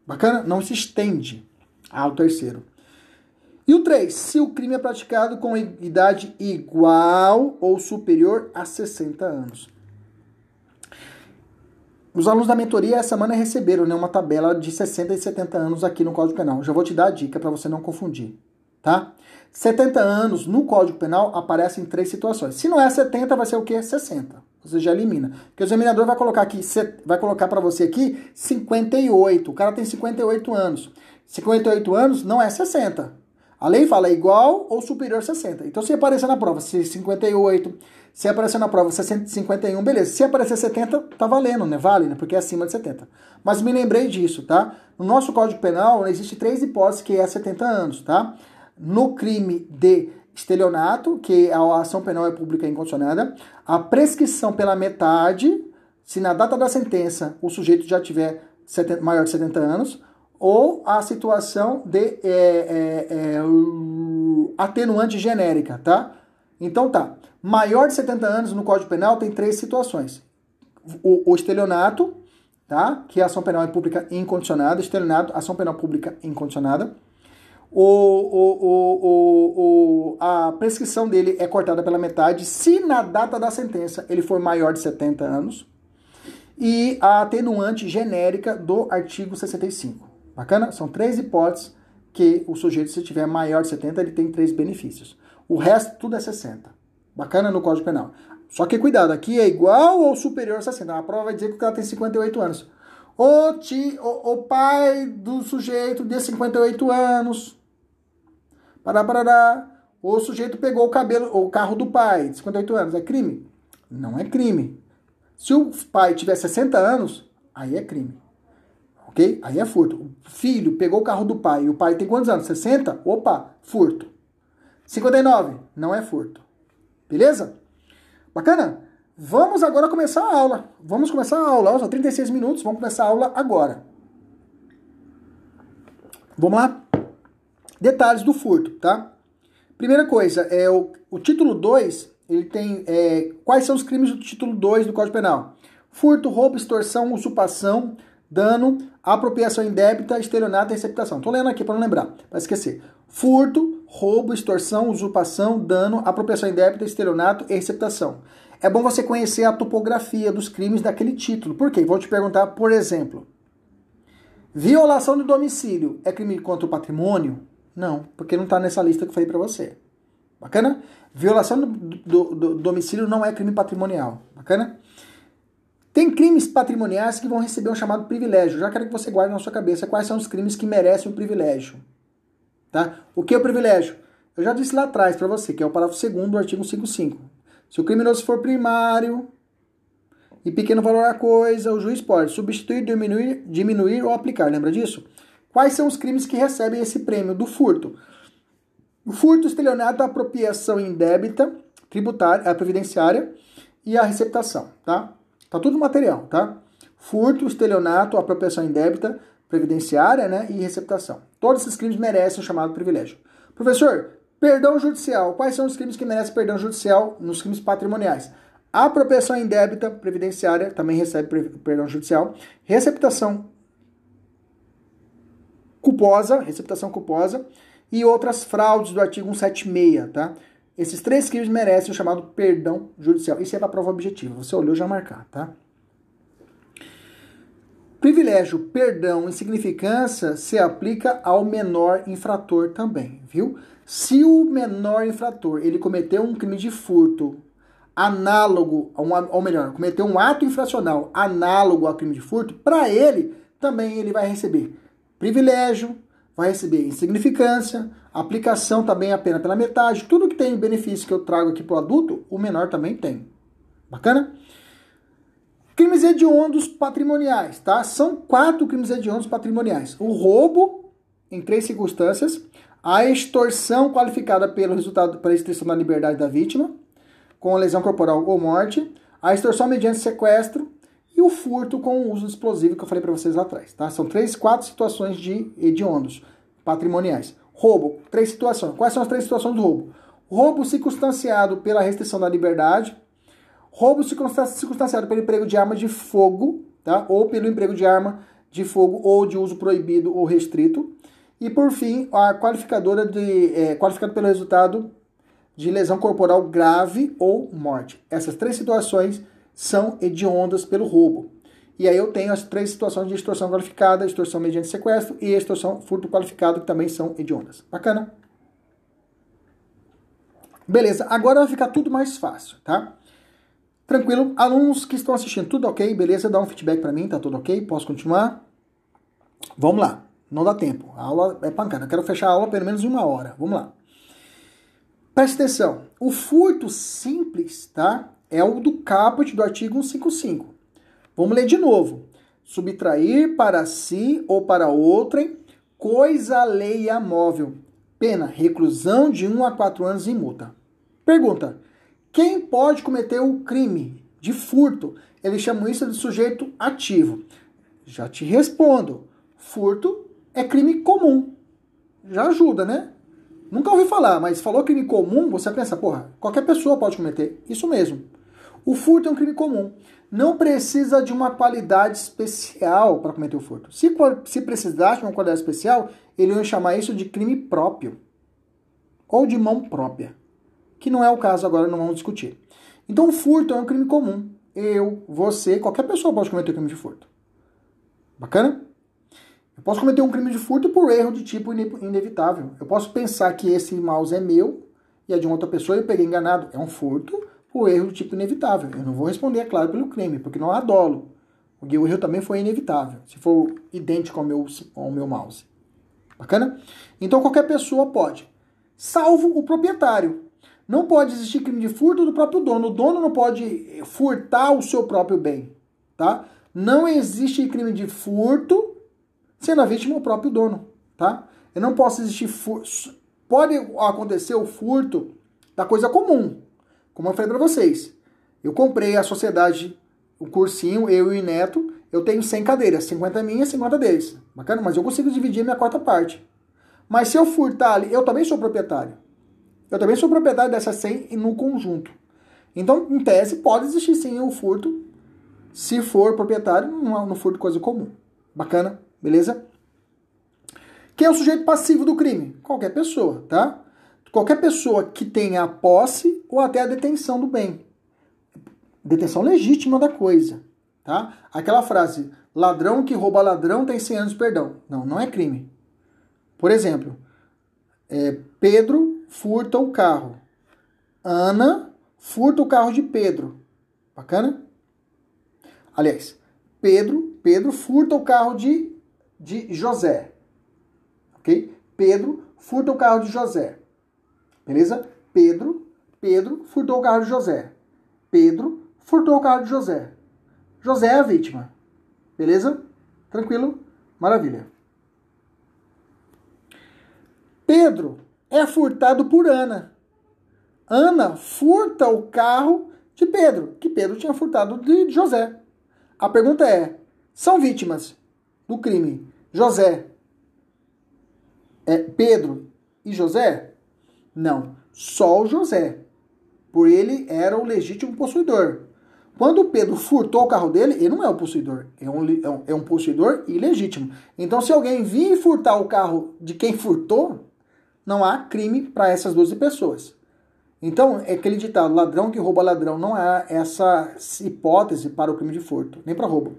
Bacana? Não se estende ao terceiro. E o 3, se o crime é praticado com idade igual ou superior a 60 anos. Os alunos da mentoria essa semana receberam né, uma tabela de 60 e 70 anos aqui no Código Penal. Já vou te dar a dica para você não confundir, tá? 70 anos no Código Penal aparece em três situações. Se não é 70, vai ser o quê? 60. Você já elimina. Porque o examinador vai colocar aqui, vai colocar para você aqui 58. O cara tem 58 anos. 58 anos não é 60. A lei fala igual ou superior a 60. Então, se aparecer na prova se 58, se aparecer na prova 51, beleza. Se aparecer 70, tá valendo, né? Vale, né? Porque é acima de 70. Mas me lembrei disso, tá? No nosso Código Penal, existe três hipóteses que é 70 anos, tá? No crime de estelionato, que a ação penal é pública e incondicionada, a prescrição pela metade, se na data da sentença o sujeito já tiver 70, maior de 70 anos, ou a situação de é, é, é, atenuante genérica, tá? Então tá. Maior de 70 anos no Código Penal tem três situações. O, o estelionato, tá? Que é ação penal pública incondicionada. Estelionato, ação penal pública incondicionada. O, o, o, o, a prescrição dele é cortada pela metade se na data da sentença ele for maior de 70 anos. E a atenuante genérica do artigo 65. Bacana? São três hipóteses que o sujeito, se tiver maior de 70, ele tem três benefícios. O resto, tudo é 60. Bacana no Código Penal. Só que cuidado, aqui é igual ou superior a 60. A prova vai dizer que o cara tem 58 anos. O, ti, o, o pai do sujeito de 58 anos. Pará, parará. O sujeito pegou o cabelo, o carro do pai, de 58 anos. É crime? Não é crime. Se o pai tiver 60 anos, aí é crime ok? Aí é furto. Filho pegou o carro do pai e o pai tem quantos anos? 60? Opa, furto. 59? Não é furto. Beleza? Bacana? Vamos agora começar a aula. Vamos começar a aula. Só 36 minutos, vamos começar a aula agora. Vamos lá? Detalhes do furto, tá? Primeira coisa, é o, o título 2, ele tem é, quais são os crimes do título 2 do Código Penal? Furto, roubo, extorsão, usurpação, dano, apropriação indébita, estelionato e receptação. Tô lendo aqui para não lembrar, para esquecer. Furto, roubo, extorsão, usurpação, dano, apropriação indébita, estelionato e receptação. É bom você conhecer a topografia dos crimes daquele título. Por quê? Vou te perguntar, por exemplo, violação do domicílio é crime contra o patrimônio? Não, porque não está nessa lista que eu falei para você. Bacana? Violação do, do, do domicílio não é crime patrimonial. Bacana? Tem crimes patrimoniais que vão receber um chamado privilégio. Já quero que você guarde na sua cabeça quais são os crimes que merecem o privilégio. Tá? O que é o privilégio? Eu já disse lá atrás para você, que é o parágrafo 2 do artigo 55. Se o criminoso for primário e pequeno valor a coisa, o juiz pode substituir, diminuir, diminuir ou aplicar. Lembra disso? Quais são os crimes que recebem esse prêmio do furto? O furto, estelionato, apropriação indébita, tributária, previdenciária e a receptação, tá? Tá tudo material, tá? Furto, estelionato, apropriação indébita, previdenciária, né, e receptação. Todos esses crimes merecem o chamado privilégio. Professor, perdão judicial. Quais são os crimes que merecem perdão judicial nos crimes patrimoniais? Apropriação indébita, previdenciária, também recebe perdão judicial. Receptação culposa, receptação culposa e outras fraudes do artigo 176, tá? Esses três crimes merecem o chamado perdão judicial. Isso é para prova objetiva. Você olhou já marcar, tá? Privilégio, perdão e significância se aplica ao menor infrator também, viu? Se o menor infrator ele cometeu um crime de furto análogo, ou melhor, cometeu um ato infracional análogo ao crime de furto, para ele também ele vai receber privilégio, vai receber insignificância, aplicação também a pena pela metade, tudo que tem benefício que eu trago aqui para o adulto, o menor também tem. Bacana? Crimes hediondos patrimoniais, tá? São quatro crimes hediondos patrimoniais. O roubo, em três circunstâncias, A extorsão qualificada pelo resultado para restrição da liberdade da vítima, com lesão corporal ou morte, a extorsão mediante sequestro e o furto com o uso explosivo que eu falei para vocês lá atrás, tá? São três, quatro situações de hediondos patrimoniais. Roubo, três situações. Quais são as três situações do roubo? Roubo circunstanciado pela restrição da liberdade, roubo circunstanciado pelo emprego de arma de fogo, tá? Ou pelo emprego de arma de fogo ou de uso proibido ou restrito. E por fim, a qualificadora de é, qualificado pelo resultado de lesão corporal grave ou morte. Essas três situações são hediondas pelo roubo. E aí eu tenho as três situações de extorsão qualificada, extorsão mediante sequestro e extorsão furto qualificado, que também são hediondas. Bacana? Beleza, agora vai ficar tudo mais fácil, tá? Tranquilo, alunos que estão assistindo, tudo ok? Beleza? Dá um feedback para mim, tá tudo ok? Posso continuar? Vamos lá, não dá tempo, a aula é pancada, eu quero fechar a aula pelo menos uma hora, vamos lá. Presta atenção, o furto simples, tá? é o do caput do artigo 155. Vamos ler de novo. Subtrair para si ou para outrem coisa alheia móvel. Pena, reclusão de 1 a 4 anos e multa. Pergunta: quem pode cometer o crime de furto? Eles chamam isso de sujeito ativo. Já te respondo: furto é crime comum. Já ajuda, né? Nunca ouvi falar, mas falou crime comum, você pensa, porra, qualquer pessoa pode cometer. Isso mesmo. O furto é um crime comum. Não precisa de uma qualidade especial para cometer o furto. Se, se precisasse de uma qualidade especial, ele ia chamar isso de crime próprio ou de mão própria, que não é o caso agora, não vamos discutir. Então, o furto é um crime comum. Eu, você, qualquer pessoa pode cometer um crime de furto. Bacana? Eu posso cometer um crime de furto por erro de tipo inevitável. Eu posso pensar que esse mouse é meu e é de uma outra pessoa e eu peguei enganado. É um furto o erro do tipo inevitável. Eu não vou responder, é claro, pelo crime, porque não há dolo. O erro também foi inevitável, se for idêntico ao meu, ao meu mouse. Bacana? Então qualquer pessoa pode, salvo o proprietário. Não pode existir crime de furto do próprio dono. O dono não pode furtar o seu próprio bem, tá? Não existe crime de furto sendo a vítima o próprio dono, tá? Eu não posso existir furto. Pode acontecer o furto da coisa comum, como eu falei para vocês, eu comprei a sociedade, o cursinho, eu e o Neto, eu tenho 100 cadeiras, 50 minhas, 50 deles. Bacana? Mas eu consigo dividir minha quarta parte. Mas se eu furtar ali, eu também sou proprietário. Eu também sou proprietário dessas 100 no conjunto. Então, em tese, pode existir sim o furto, se for proprietário, no, no furto coisa comum. Bacana? Beleza? Quem é o sujeito passivo do crime? Qualquer pessoa, tá? Qualquer pessoa que tenha a posse ou até a detenção do bem. Detenção legítima da coisa, tá? Aquela frase, ladrão que rouba ladrão tem 100 anos de perdão. Não, não é crime. Por exemplo, é, Pedro furta o carro. Ana furta o carro de Pedro. Bacana? Aliás, Pedro, Pedro furta o carro de, de José. Ok? Pedro furta o carro de José. Beleza? Pedro, Pedro furtou o carro de José. Pedro furtou o carro de José. José é a vítima. Beleza? Tranquilo? Maravilha. Pedro é furtado por Ana. Ana furta o carro de Pedro, que Pedro tinha furtado de José. A pergunta é: são vítimas do crime José, é Pedro e José? Não, só o José. Por ele era o legítimo possuidor. Quando Pedro furtou o carro dele, ele não é o possuidor, é um, é um, é um possuidor ilegítimo. Então, se alguém vir furtar o carro de quem furtou, não há crime para essas 12 pessoas. Então, é aquele ditado, ladrão que rouba ladrão, não há essa hipótese para o crime de furto, nem para roubo.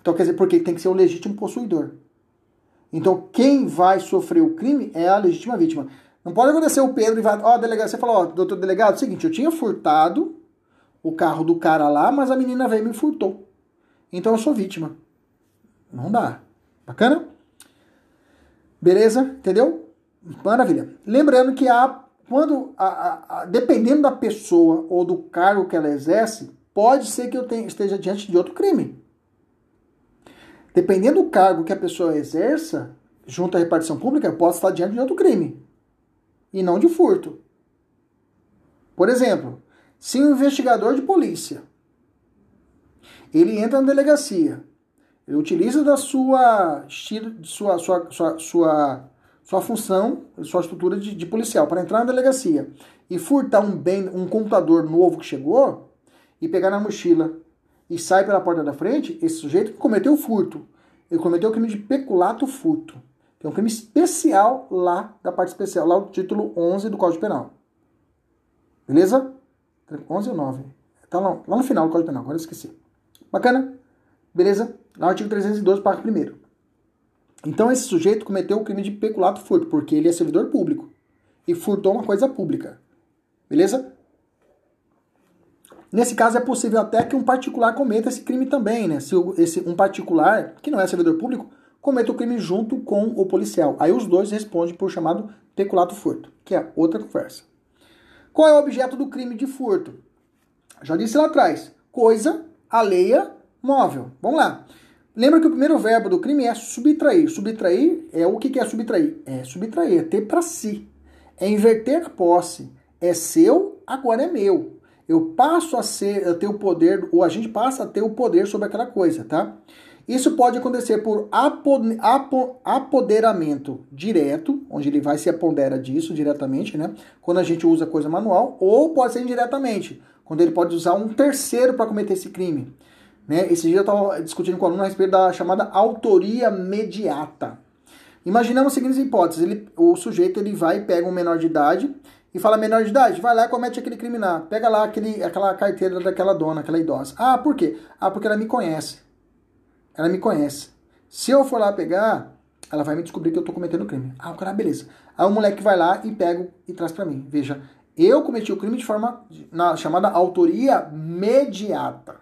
Então, quer dizer, porque tem que ser o legítimo possuidor. Então, quem vai sofrer o crime é a legítima vítima. Não pode acontecer o Pedro e vai. Ó, oh, delegado, você falou, ó, doutor delegado, seguinte, eu tinha furtado o carro do cara lá, mas a menina veio e me furtou. Então eu sou vítima. Não dá. Bacana? Beleza? Entendeu? Maravilha. Lembrando que a, quando, a, a, a, dependendo da pessoa ou do cargo que ela exerce, pode ser que eu tenha, esteja diante de outro crime. Dependendo do cargo que a pessoa exerça, junto à repartição pública, eu posso estar diante de outro crime. E não de furto. Por exemplo, se um investigador de polícia ele entra na delegacia, ele utiliza da sua sua sua sua, sua, sua função, sua estrutura de, de policial para entrar na delegacia e furtar um bem, um computador novo que chegou e pegar na mochila e sai pela porta da frente, esse sujeito cometeu furto. Ele cometeu o crime de peculato furto. Tem um crime especial lá da parte especial, lá o título 11 do Código Penal. Beleza? 11 ou 9? Tá lá, lá no final do Código Penal, agora eu esqueci. Bacana? Beleza? Lá o artigo 312, parágrafo 1 Então esse sujeito cometeu o crime de peculato furto, porque ele é servidor público e furtou uma coisa pública. Beleza? Nesse caso, é possível até que um particular cometa esse crime também, né? Se esse, um particular, que não é servidor público, cometa o crime junto com o policial. Aí os dois respondem por chamado peculato furto, que é outra conversa. Qual é o objeto do crime de furto? Já disse lá atrás, coisa alheia móvel. Vamos lá. Lembra que o primeiro verbo do crime é subtrair. Subtrair é o que é subtrair? É subtrair, é ter para si. É inverter a posse. É seu, agora é meu eu passo a ser, a ter o poder, ou a gente passa a ter o poder sobre aquela coisa, tá? Isso pode acontecer por apoderamento direto, onde ele vai se apodera disso diretamente, né? Quando a gente usa coisa manual, ou pode ser indiretamente, quando ele pode usar um terceiro para cometer esse crime. Né? Esse dia eu estava discutindo com o aluno a respeito da chamada autoria mediata. Imaginamos as seguintes hipóteses: ele, o sujeito ele vai e pega um menor de idade e fala menor de idade, vai lá e comete aquele criminal. Pega lá aquele, aquela carteira daquela dona, aquela idosa. Ah, por quê? Ah, porque ela me conhece. Ela me conhece. Se eu for lá pegar, ela vai me descobrir que eu tô cometendo crime. Ah, o cara, beleza. Aí o moleque vai lá e pega e traz para mim. Veja, eu cometi o crime de forma na chamada autoria mediata.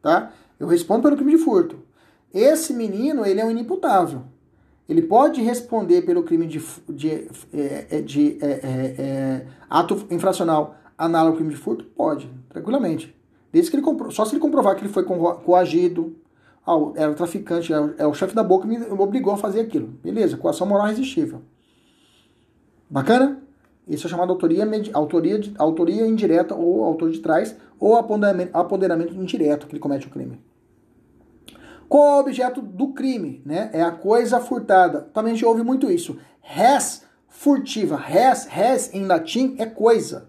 Tá? Eu respondo pelo crime de furto. Esse menino, ele é um inimputável. Ele pode responder pelo crime de, de, é, é, de, de é, é, é, ato infracional análogo ao crime de furto? Pode, tranquilamente. Desde que ele só se ele comprovar que ele foi coagido, ah, era o traficante, é o, é o chefe da boca me obrigou a fazer aquilo. Beleza, coação moral resistível. Bacana? Isso é chamado autoria, autoria, de, autoria indireta ou autor de trás, ou apoderamento, apoderamento indireto que ele comete o crime. Qual é o objeto do crime? Né? É a coisa furtada. Também a gente ouve muito isso. Res furtiva. Res, res em latim é coisa.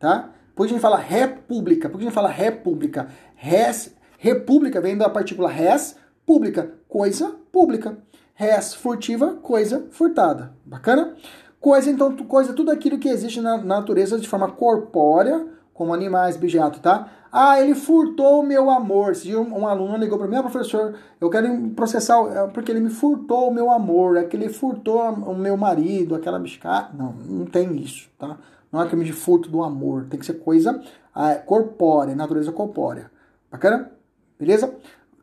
Tá? Por que a gente fala república? Por que a gente fala república? Res, república vem da partícula res, pública, coisa pública. Res furtiva, coisa furtada. Bacana? Coisa, então, coisa, tudo aquilo que existe na natureza de forma corpórea, como animais, objeto, tá? Ah, ele furtou o meu amor. Se um, um aluno ligou para mim, ah, professor, eu quero processar é, porque ele me furtou o meu amor, é que ele furtou o meu marido, aquela biscata. Não, não tem isso, tá? Não é crime de furto do amor, tem que ser coisa ah, corpórea, natureza corpórea. Bacana? Beleza?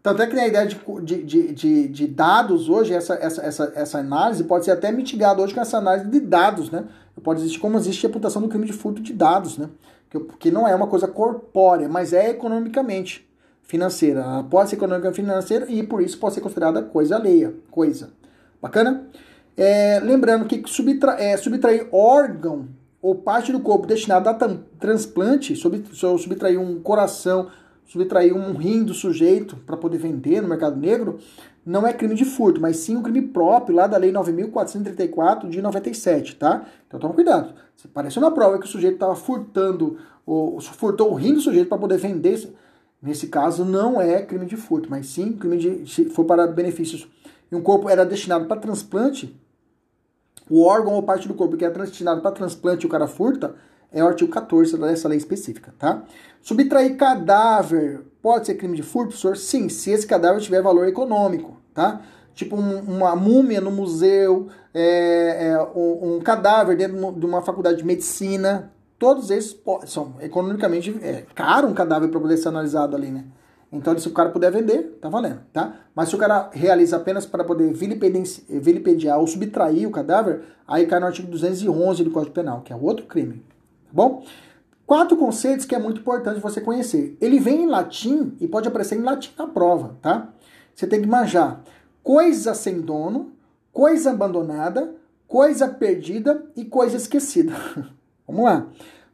Tanto é que a ideia de, de, de, de, dados hoje, essa, essa, essa, essa análise pode ser até mitigada hoje com essa análise de dados, né? Pode existir como existe a reputação do crime de furto de dados, né? que não é uma coisa corpórea, mas é economicamente financeira. Pode ser econômica financeira e por isso pode ser considerada coisa alheia, coisa. Bacana? É, lembrando que subtra, é, subtrair órgão ou parte do corpo destinado a transplante, sub, subtrair um coração, subtrair um rim do sujeito para poder vender no mercado negro, não é crime de furto, mas sim um crime próprio lá da Lei 9.434 de 97, tá? Então toma cuidado. Se apareceu na prova que o sujeito estava furtando, ou furtou o rim do sujeito para poder vender, nesse caso não é crime de furto, mas sim crime de. Se for para benefícios e um corpo era destinado para transplante, o órgão ou parte do corpo que é destinado para transplante e o cara furta, é o artigo 14 dessa lei específica, tá? Subtrair cadáver pode ser crime de furto, professor? Sim, se esse cadáver tiver valor econômico, tá? Tipo um, uma múmia no museu, é, é, um, um, cadáver dentro de uma faculdade de medicina, todos esses são economicamente é, caro um cadáver para poder ser analisado ali, né? Então, se o cara puder vender, tá valendo, tá? Mas se o cara realiza apenas para poder vilipendiar ou subtrair o cadáver, aí cai no artigo 211 do Código Penal, que é outro crime, bom? Quatro conceitos que é muito importante você conhecer. Ele vem em latim e pode aparecer em latim na prova, tá? Você tem que manjar coisa sem dono, coisa abandonada, coisa perdida e coisa esquecida. [LAUGHS] Vamos lá.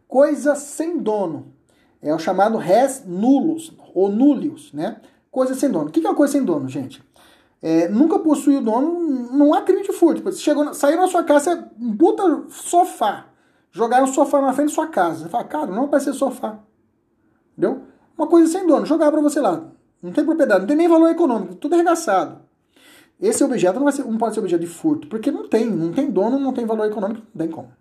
Coisa sem dono. É o chamado res nullus, ou nullius, né? Coisa sem dono. O que é uma coisa sem dono, gente? É, nunca possui o dono, não há crime de furto. Você chegou, saiu na sua casa, um puta sofá. Jogaram o sofá na frente da sua casa. Você fala, cara, não vai ser sofá. Entendeu? Uma coisa sem dono, jogar para você lá. Não tem propriedade, não tem nem valor econômico, tudo arregaçado. Esse objeto não, vai ser, não pode ser objeto de furto, porque não tem, não tem dono, não tem valor econômico, não tem como.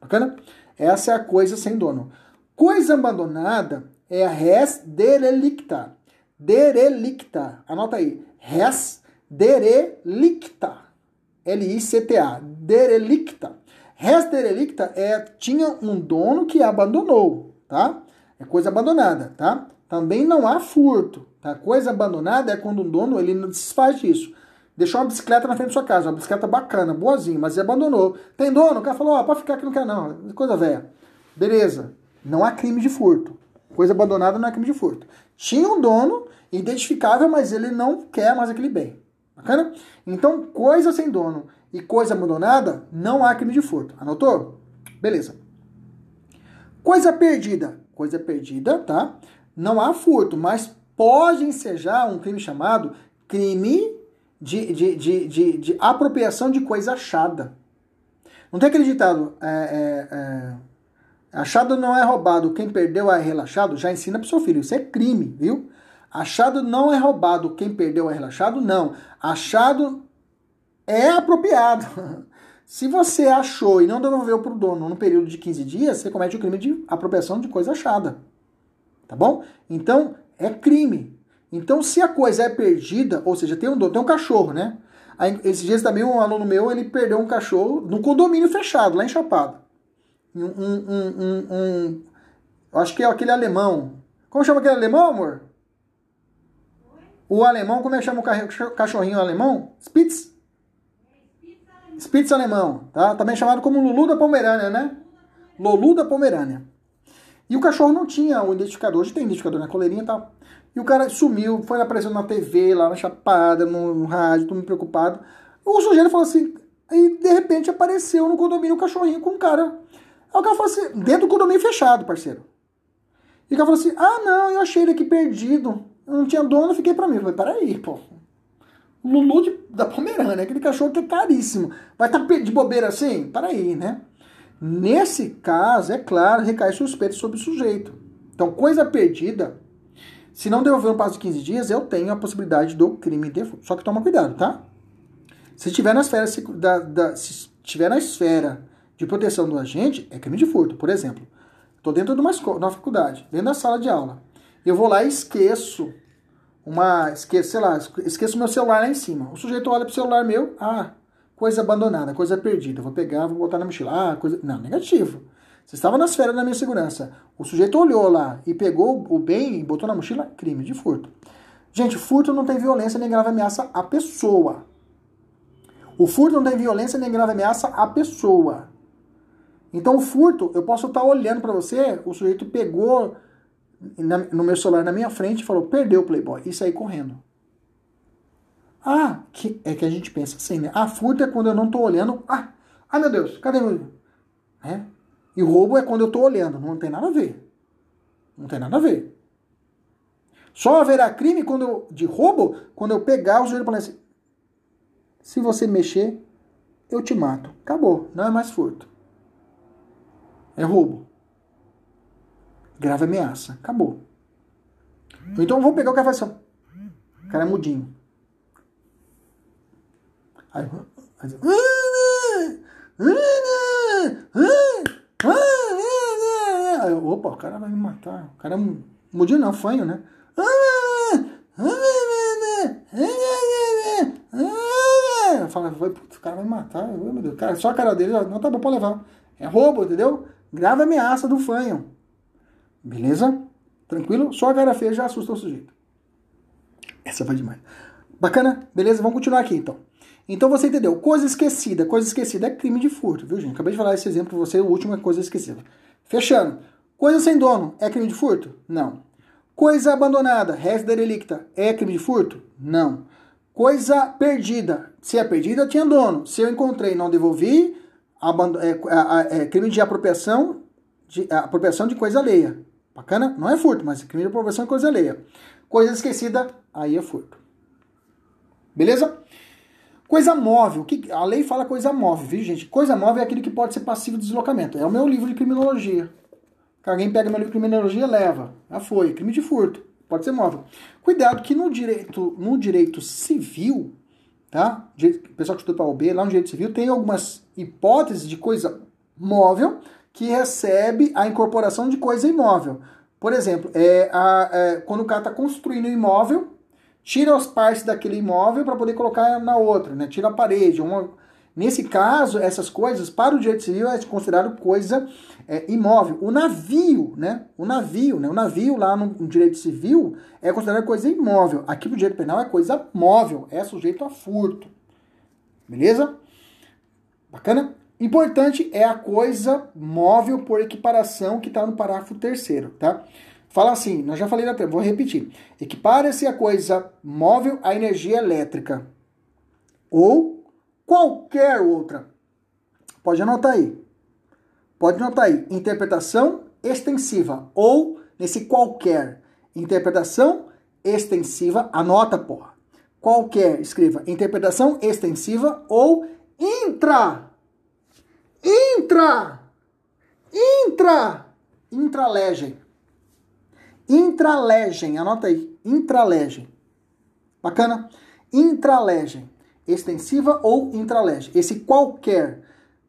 Bacana? Essa é a coisa sem dono. Coisa abandonada é a res derelicta. Derelicta. Anota aí. Res derelicta. L-I-C-T-A. Derelicta. Res derelicta é tinha um dono que abandonou, tá? É coisa abandonada, tá? Também não há furto, tá? Coisa abandonada é quando o dono ele não desfaz disso. Deixou uma bicicleta na frente da sua casa, uma bicicleta bacana, boazinha, mas abandonou. Tem dono? O cara falou, ó, oh, pode ficar aqui, não quer não. Coisa velha. Beleza. Não há crime de furto. Coisa abandonada não é crime de furto. Tinha um dono identificável, mas ele não quer mais aquele bem. Bacana? Então, coisa sem dono e coisa abandonada, não há crime de furto. Anotou? Beleza. Coisa perdida. Coisa perdida, tá? Não há furto, mas pode ensejar um crime chamado crime de, de, de, de, de apropriação de coisa achada. Não tem aquele ditado, é, é, é, achado não é roubado, quem perdeu é relaxado, já ensina pro seu filho, isso é crime, viu? Achado não é roubado, quem perdeu é relaxado, não. Achado é apropriado. [LAUGHS] Se você achou e não devolveu para o dono no período de 15 dias, você comete o crime de apropriação de coisa achada. Tá bom? Então, é crime. Então, se a coisa é perdida, ou seja, tem um, tem um cachorro, né? Aí, esses dias também um aluno meu, ele perdeu um cachorro no condomínio fechado, lá em Chapado. Um, um, um, um acho que é aquele alemão. Como chama aquele alemão, amor? O alemão, como é que chama o cachorrinho alemão? Spitz? Spitz alemão, tá? Também chamado como Lulu da Pomerânia, né? Lulu da Pomerânia. E o cachorro não tinha o identificador, hoje tem identificador na coleirinha e tal. E o cara sumiu, foi aparecendo na TV, lá na Chapada, no, no rádio, todo mundo preocupado. O sujeito falou assim, e de repente apareceu no condomínio o um cachorrinho com um cara. Aí o cara falou assim, dentro do condomínio fechado, parceiro. E o cara falou assim, ah não, eu achei ele aqui perdido. Eu não tinha dono, fiquei pra mim. Eu falei, peraí, pô. Lulu de, da Pomerânia, aquele cachorro que é caríssimo. Vai estar tá de bobeira assim? Peraí, né? Nesse caso, é claro, recai suspeita sobre o sujeito. Então, coisa perdida, se não devolver no prazo de 15 dias, eu tenho a possibilidade do crime de furto. Só que toma cuidado, tá? Se estiver na esfera, da, da, se na esfera de proteção do agente, é crime de furto. Por exemplo, estou dentro de uma, escola, de uma faculdade, dentro da sala de aula. Eu vou lá e esqueço uma. Esqueço, sei lá, esqueço meu celular lá em cima. O sujeito olha pro celular meu, ah, coisa abandonada, coisa perdida. Vou pegar, vou botar na mochila. Ah, coisa. Não, negativo. Você estava na esfera da minha segurança. O sujeito olhou lá e pegou o bem e botou na mochila, crime de furto. Gente, furto não tem violência nem grave ameaça à pessoa. O furto não tem violência nem grave ameaça à pessoa. Então, o furto, eu posso estar olhando para você, o sujeito pegou no meu celular na minha frente e falou: perdeu o Playboy, e saí correndo. Ah, que, é que a gente pensa assim, né? Ah, furto é quando eu não tô olhando. Ah, ai meu Deus, cadê meu. É? E roubo é quando eu tô olhando. Não tem nada a ver. Não tem nada a ver. Só haverá crime quando eu, de roubo quando eu pegar o sujeito e falar assim: se você mexer, eu te mato. Acabou. Não é mais furto. É roubo. Grave ameaça. Acabou. Então vou pegar o cara e assim: o cara é mudinho. Aí, aí, opa, o cara vai me matar. O cara é mudinho não, fanho, né? Fala, putz, o cara vai me matar. Meu Deus, só a cara dele, não tá bom pra levar. É roubo, entendeu? Grave ameaça do fanho. Beleza? Tranquilo? Só a cara feia já assusta o sujeito. Essa foi demais. Bacana? Beleza? Vamos continuar aqui então. Então você entendeu? Coisa esquecida. Coisa esquecida é crime de furto, viu, gente? Acabei de falar esse exemplo pra você, o último é coisa esquecida. Fechando. Coisa sem dono é crime de furto? Não. Coisa abandonada, res derelicta, é crime de furto? Não. Coisa perdida. Se é perdida, tinha dono. Se eu encontrei e não devolvi, é, é, é, crime de apropriação de, apropriação de coisa alheia. Bacana? Não é furto, mas crime de apropriação de coisa alheia. Coisa esquecida, aí é furto. Beleza? Coisa móvel. Que, a lei fala coisa móvel, viu, gente? Coisa móvel é aquilo que pode ser passivo de deslocamento. É o meu livro de criminologia. Alguém pega meu livro de criminologia leva. Já foi. Crime de furto. Pode ser móvel. Cuidado que no direito, no direito civil, tá? O pessoal que estuda para o OB, lá no direito civil, tem algumas hipóteses de coisa móvel que recebe a incorporação de coisa imóvel. Por exemplo, é, a, é, quando o cara está construindo um imóvel, tira as partes daquele imóvel para poder colocar na outra, né? Tira a parede. Uma... Nesse caso, essas coisas, para o direito civil, é considerado coisa é, imóvel. O navio, né? O navio, né? O navio lá no, no direito civil é considerado coisa imóvel. Aqui no direito penal é coisa móvel, é sujeito a furto. Beleza? Bacana? Importante é a coisa móvel por equiparação que está no parágrafo terceiro, tá? Fala assim, nós já falei na vou repetir. Equipara-se a coisa móvel à energia elétrica ou qualquer outra. Pode anotar aí. Pode anotar aí. Interpretação extensiva ou nesse qualquer. Interpretação extensiva, anota, porra. Qualquer, escreva. Interpretação extensiva ou intra. Intra. Intra. Intralegem. Intralegem, anota aí, intralegem. Bacana? Intralegem, extensiva ou intralegem. Esse qualquer,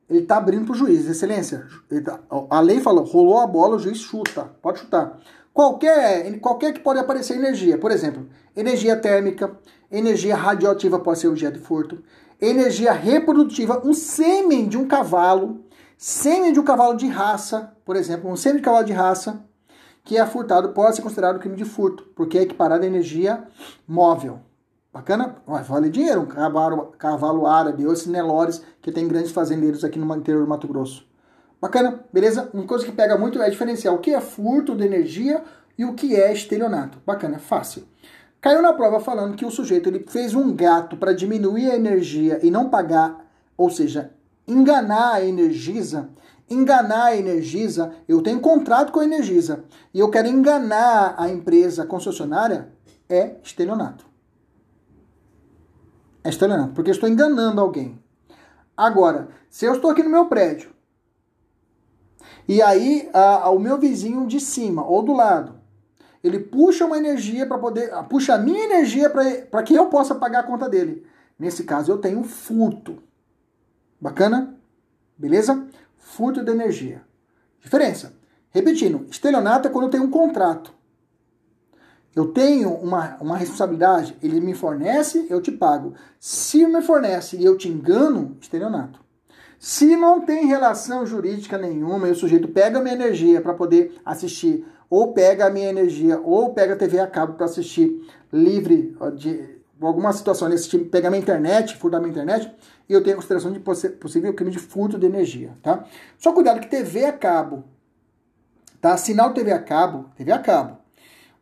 ele está abrindo para o juiz. Excelência, tá, a lei falou, rolou a bola, o juiz chuta, pode chutar. Qualquer, qualquer que pode aparecer energia, por exemplo, energia térmica, energia radioativa pode ser objeto de furto, energia reprodutiva, um sêmen de um cavalo, sêmen de um cavalo de raça, por exemplo, um sêmen de cavalo de raça, que é furtado pode ser considerado crime de furto, porque é equiparado à energia móvel. Bacana? Mas vale dinheiro, um cavalo, cavalo árabe ou esse Nelores, que tem grandes fazendeiros aqui no interior do Mato Grosso. Bacana? Beleza? Uma coisa que pega muito é diferenciar o que é furto de energia e o que é estelionato. Bacana, fácil. Caiu na prova falando que o sujeito ele fez um gato para diminuir a energia e não pagar, ou seja, enganar a Energisa enganar a Energisa, eu tenho contrato com a Energisa e eu quero enganar a empresa concessionária, é estelionato. É estelionato, porque eu estou enganando alguém. Agora, se eu estou aqui no meu prédio e aí a, a, o meu vizinho de cima ou do lado, ele puxa uma energia para poder, puxa a minha energia para que eu possa pagar a conta dele. Nesse caso, eu tenho furto. Bacana? Beleza? furto de energia. Diferença. Repetindo, estelionato é quando eu tenho um contrato. Eu tenho uma, uma responsabilidade, ele me fornece, eu te pago. Se me fornece e eu te engano, estelionato. Se não tem relação jurídica nenhuma e o sujeito pega minha energia para poder assistir, ou pega a minha energia, ou pega a TV a cabo para assistir livre de alguma situação, nesse tipo, pegar minha internet, furtar minha internet, e eu tenho a consideração de possível crime de furto de energia, tá? Só cuidado que TV a cabo, tá? Sinal TV a cabo, TV a cabo.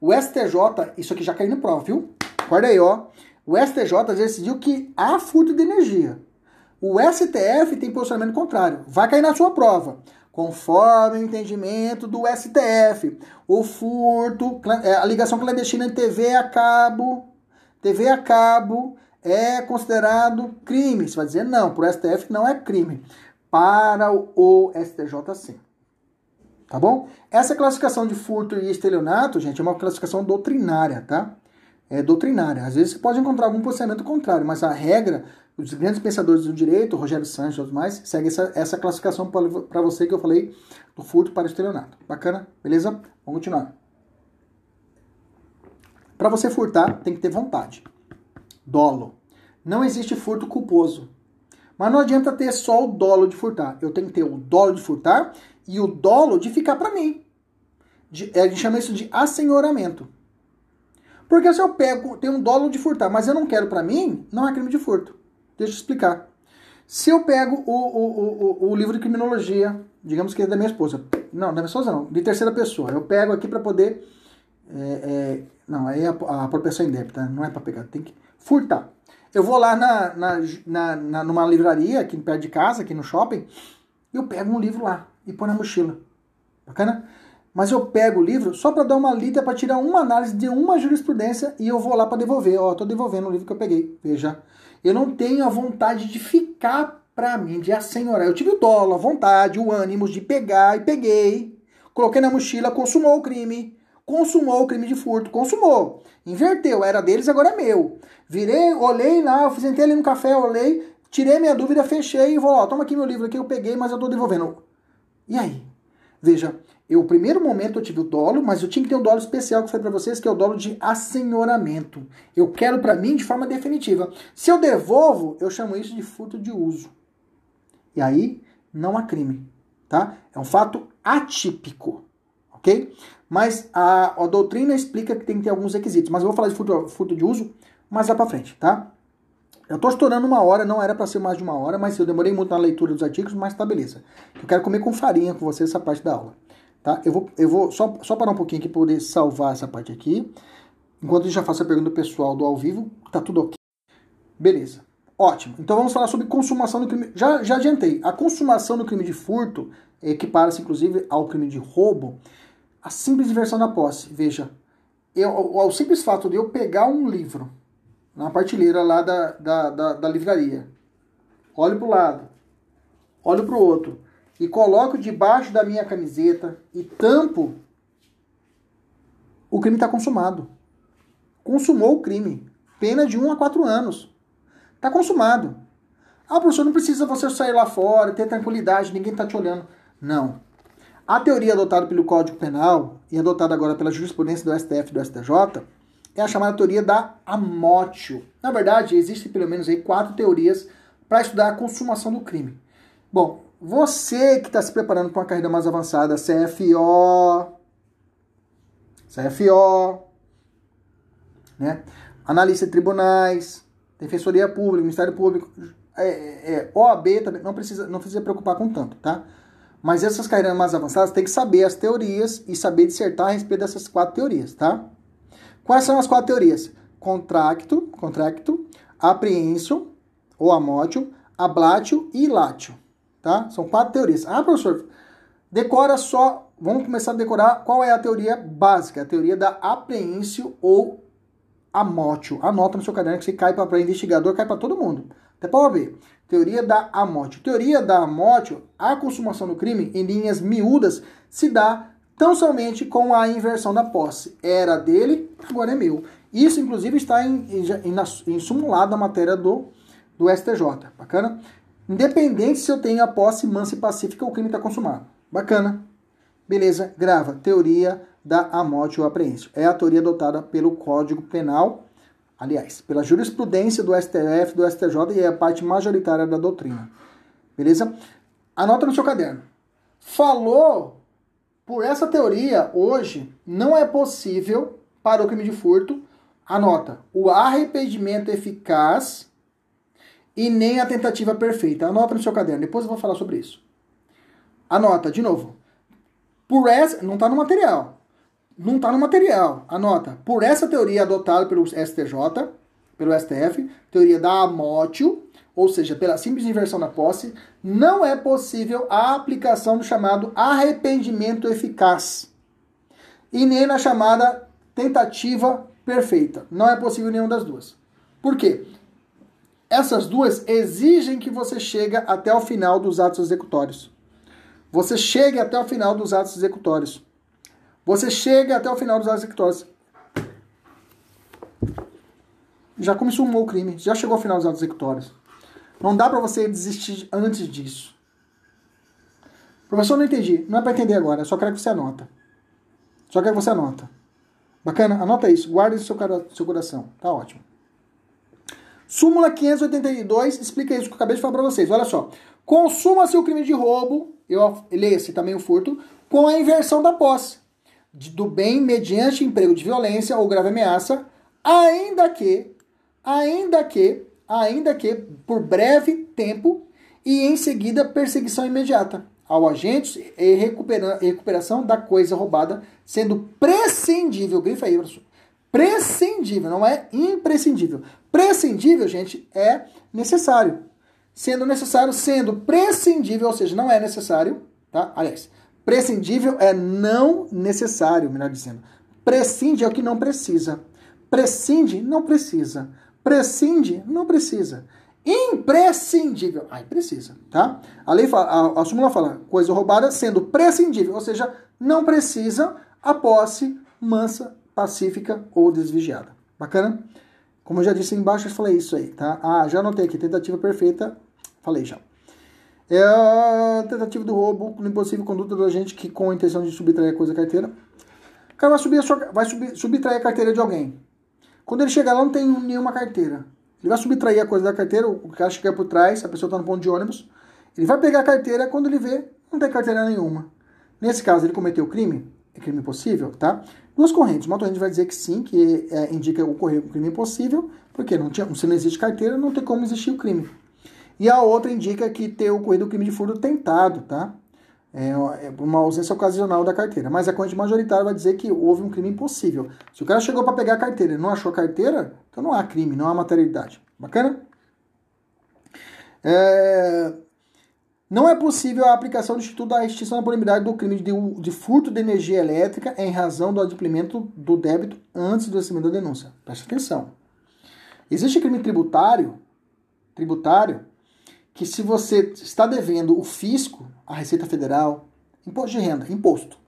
O STJ, isso aqui já caiu no prova, viu? Acorda aí, ó. O STJ decidiu que há furto de energia. O STF tem posicionamento contrário. Vai cair na sua prova. Conforme o entendimento do STF, o furto, é, a ligação clandestina em TV a cabo, TV a cabo é considerado crime. Você vai dizer não, para o STF não é crime. Para o STJ, sim. Tá bom? Essa classificação de furto e estelionato, gente, é uma classificação doutrinária, tá? É doutrinária. Às vezes você pode encontrar algum posicionamento contrário, mas a regra, os grandes pensadores do direito, Rogério Sanches e outros mais, segue essa, essa classificação para você que eu falei do furto para estelionato. Bacana? Beleza? Vamos continuar. Para você furtar, tem que ter vontade. Dolo. Não existe furto culposo. Mas não adianta ter só o dolo de furtar. Eu tenho que ter o dolo de furtar e o dolo de ficar para mim. De, é, a gente chama isso de assenhoramento. Porque se eu pego, tenho um dolo de furtar, mas eu não quero para mim, não é crime de furto. Deixa eu explicar. Se eu pego o, o, o, o livro de criminologia, digamos que é da minha esposa, não, da minha esposa não, de terceira pessoa, eu pego aqui para poder é, é, não, aí é a, a apropriação indébita, não é para pegar, tem que furtar. Eu vou lá na, na, na, na, numa livraria aqui perto de casa, aqui no shopping, eu pego um livro lá e põe na mochila. Bacana? Mas eu pego o livro só para dar uma lida, para tirar uma análise de uma jurisprudência e eu vou lá para devolver. Ó, tô devolvendo o livro que eu peguei. Veja, eu não tenho a vontade de ficar para mim, de assenhorar. Eu tive o dolo, a vontade, o ânimo de pegar e peguei. Coloquei na mochila, consumou o crime. Consumou o crime de furto, consumou. Inverteu, era deles, agora é meu. Virei, olhei lá, sentei ali no café, olhei, tirei minha dúvida, fechei e vou, ó, toma aqui meu livro aqui, eu peguei, mas eu tô devolvendo. E aí? Veja, eu, o primeiro momento eu tive o dolo, mas eu tinha que ter um dolo especial que foi para vocês, que é o dolo de assenhoramento. Eu quero para mim de forma definitiva. Se eu devolvo, eu chamo isso de furto de uso. E aí não há crime, tá? É um fato atípico, ok? Mas a, a doutrina explica que tem que ter alguns requisitos. Mas eu vou falar de furto, furto de uso mais lá para frente, tá? Eu tô estourando uma hora, não era para ser mais de uma hora, mas eu demorei muito na leitura dos artigos, mas tá beleza. Eu quero comer com farinha com você essa parte da aula. Tá? Eu vou, eu vou só, só parar um pouquinho aqui para poder salvar essa parte aqui. Enquanto eu já faço a pergunta pessoal do ao vivo, tá tudo ok. Beleza. Ótimo. Então vamos falar sobre consumação do crime. Já, já adiantei. A consumação do crime de furto equipara-se, inclusive, ao crime de roubo. A simples inversão da posse. Veja, eu, o, o simples fato de eu pegar um livro na partilheira lá da, da, da, da livraria, olho para o lado, olho para o outro, e coloco debaixo da minha camiseta e tampo, o crime está consumado. Consumou o crime. Pena de 1 a 4 anos. Está consumado. Ah, professor, não precisa você sair lá fora, ter tranquilidade, ninguém está te olhando. Não. A teoria adotada pelo Código Penal e adotada agora pela jurisprudência do STF e do STJ é a chamada teoria da amótio. Na verdade, existem pelo menos aí quatro teorias para estudar a consumação do crime. Bom, você que está se preparando para uma carreira mais avançada, CFO, CFO, né? analista de tribunais, defensoria pública, Ministério Público, é, é, é OAB também, não precisa, não precisa preocupar com tanto, tá? Mas essas carreiras mais avançadas tem que saber as teorias e saber dissertar a respeito dessas quatro teorias, tá? Quais são as quatro teorias? Contracto, contracto, aprehension, ou amótio, ablatio e ilatio, tá? São quatro teorias. Ah, professor, decora só, vamos começar a decorar qual é a teoria básica, a teoria da apreensio ou amótio. Anota no seu caderno que se cai para investigador, cai para todo mundo. Até para ver. Teoria da amótio. Teoria da amótio, a consumação do crime, em linhas miúdas, se dá tão somente com a inversão da posse. Era dele, agora é meu. Isso, inclusive, está em, em, em simulado na matéria do, do STJ. Bacana? Independente se eu tenho a posse mansa e pacífica, o crime está consumado. Bacana. Beleza, grava. Teoria da amótio apreensio. É a teoria adotada pelo Código Penal, aliás, pela jurisprudência do STF, do STJ e é a parte majoritária da doutrina. Beleza? Anota no seu caderno. Falou por essa teoria, hoje, não é possível, para o crime de furto, anota, o arrependimento eficaz e nem a tentativa perfeita. Anota no seu caderno, depois eu vou falar sobre isso. Anota, de novo. Por essa, não está no material, não está no material. Anota. Por essa teoria adotada pelo STJ, pelo STF, teoria da amótio, ou seja, pela simples inversão da posse, não é possível a aplicação do chamado arrependimento eficaz. E nem na chamada tentativa perfeita. Não é possível nenhuma das duas. Por quê? Essas duas exigem que você chegue até o final dos atos executórios. Você chegue até o final dos atos executórios. Você chega até o final dos atos executórios. Já consumou o crime, já chegou ao final dos atos executórios. Não dá para você desistir antes disso. Professor, não entendi. Não é para entender agora, só quero que você anota. Só quero que você anota. Bacana? Anota isso. Guarde isso no seu coração. Tá ótimo. Súmula 582 explica isso que eu acabei de falar para vocês. Olha só. Consuma-se o crime de roubo, eu leia-se também o furto, com a inversão da posse do bem mediante emprego de violência ou grave ameaça, ainda que, ainda que, ainda que por breve tempo e em seguida perseguição imediata ao agente e recuperação da coisa roubada, sendo prescindível, grifa aí, professor, prescindível, não é imprescindível. Prescindível, gente, é necessário. Sendo necessário, sendo prescindível, ou seja, não é necessário, tá? Aliás, prescindível é não necessário, melhor dizendo. Prescinde é o que não precisa. Prescinde, não precisa. Prescinde, não precisa. Imprescindível, aí precisa, tá? A lei fala, a, a súmula fala, coisa roubada sendo prescindível, ou seja, não precisa a posse mansa, pacífica ou desvigiada. Bacana? Como eu já disse embaixo, eu falei isso aí, tá? Ah, já anotei aqui, tentativa perfeita, falei já. É a tentativa do roubo impossível conduta do agente que com a intenção de subtrair a coisa da carteira. O cara vai, subir sua, vai subir, subtrair a carteira de alguém. Quando ele chegar lá, não tem nenhuma carteira. Ele vai subtrair a coisa da carteira, o cara chega por trás, a pessoa está no ponto de ônibus. Ele vai pegar a carteira, quando ele vê, não tem carteira nenhuma. Nesse caso, ele cometeu crime? É crime possível, tá? Duas correntes. Uma corrente vai dizer que sim, que é, indica ocorrer um crime impossível, porque não tinha, se não existe carteira, não tem como existir o crime. E a outra indica que ter ocorrido o crime de furto tentado, tá? É, é uma ausência ocasional da carteira. Mas a corrente majoritária vai dizer que houve um crime impossível. Se o cara chegou para pegar a carteira e não achou a carteira, então não há crime, não há materialidade. Bacana? É, não é possível a aplicação do Instituto da Extinção da Punibilidade do crime de, de, furto de energia elétrica em razão do adimplemento do débito antes do recebimento da denúncia. Preste atenção. Existe crime tributário, tributário que se você está devendo o fisco, a Receita Federal, imposto de renda, imposto,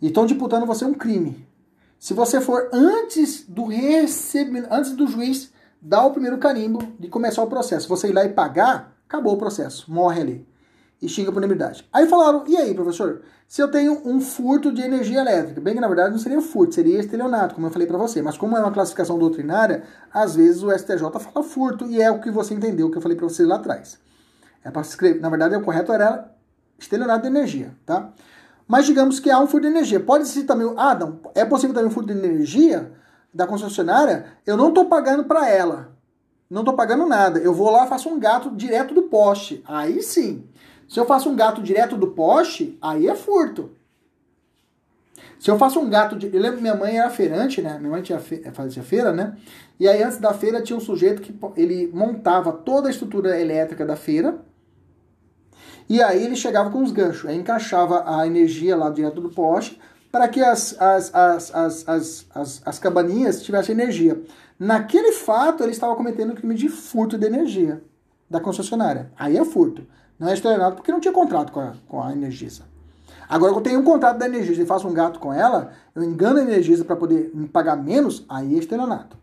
e estão disputando você um crime. Se você for antes do recebimento, antes do juiz dar o primeiro carimbo de começar o processo, você ir lá e pagar, acabou o processo, morre ali. Extingue a punibilidade. Aí falaram, e aí, professor? Se eu tenho um furto de energia elétrica, bem que na verdade não seria furto, seria estelionato, como eu falei para você. Mas como é uma classificação doutrinária, às vezes o STJ fala furto e é o que você entendeu, que eu falei para você lá atrás. É para escrever, na verdade, o correto era estelionato de energia, tá? Mas digamos que há um furto de energia. Pode ser também, ah, não, é possível também um furto de energia da concessionária, eu não estou pagando para ela. Não estou pagando nada. Eu vou lá faço um gato direto do poste. Aí sim. Se eu faço um gato direto do poste, aí é furto. Se eu faço um gato. De... Eu lembro minha mãe era feirante, né? Minha mãe tinha fe... fazia feira, né? E aí antes da feira tinha um sujeito que ele montava toda a estrutura elétrica da feira. E aí ele chegava com os ganchos. Aí encaixava a energia lá direto do poste para que as, as, as, as, as, as, as cabaninhas tivessem energia. Naquele fato, ele estava cometendo o crime de furto de energia da concessionária. Aí é furto. Não é estelionato porque não tinha contrato com a, com a Energisa. Agora, eu tenho um contrato da Energisa e faço um gato com ela, eu engano a Energisa para poder me pagar menos, aí é estelionato.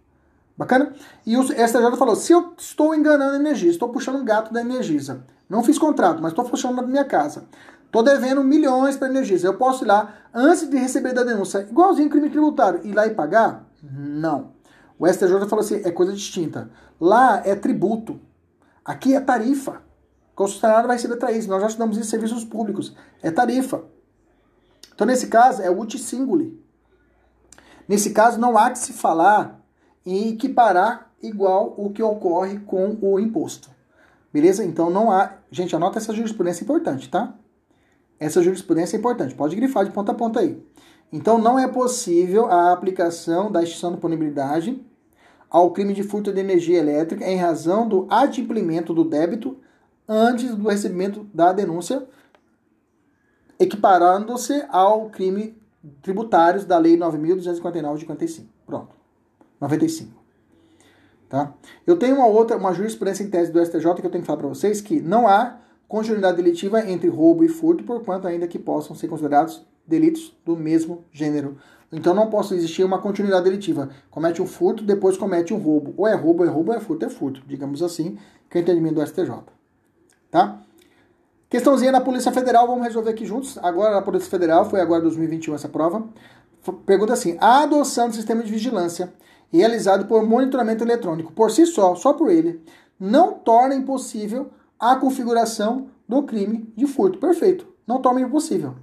Bacana? E o STJ falou: se eu estou enganando a Energisa, estou puxando um gato da Energisa, não fiz contrato, mas estou puxando na minha casa, estou devendo milhões para a Energisa, eu posso ir lá, antes de receber da denúncia, igualzinho crime tributário, ir lá e pagar? Não. O STJ falou assim: é coisa distinta. Lá é tributo, aqui é tarifa. O concessionário vai receber tarifa. Nós já estudamos isso em serviços públicos. É tarifa. Então, nesse caso, é uti singuli. Nesse caso, não há que se falar em equiparar igual o que ocorre com o imposto. Beleza? Então, não há. Gente, anota essa jurisprudência importante, tá? Essa jurisprudência é importante. Pode grifar de ponta a ponta aí. Então, não é possível a aplicação da extinção de punibilidade ao crime de furto de energia elétrica em razão do adimplemento do débito antes do recebimento da denúncia, equiparando-se ao crime tributários da Lei 9.259 de 55. Pronto. 95. Tá? Eu tenho uma outra, uma jurisprudência em tese do STJ que eu tenho que falar para vocês que não há continuidade delitiva entre roubo e furto, por quanto ainda que possam ser considerados delitos do mesmo gênero. Então não possa existir uma continuidade delitiva. Comete um furto, depois comete um roubo. Ou é roubo, é roubo, ou é furto, é furto. Digamos assim, que é o entendimento do STJ. Tá? Questãozinha da Polícia Federal, vamos resolver aqui juntos. Agora a Polícia Federal, foi agora 2021 essa prova. Pergunta assim: a adoção do sistema de vigilância realizado por monitoramento eletrônico, por si só, só por ele, não torna impossível a configuração do crime de furto. Perfeito. Não torna impossível.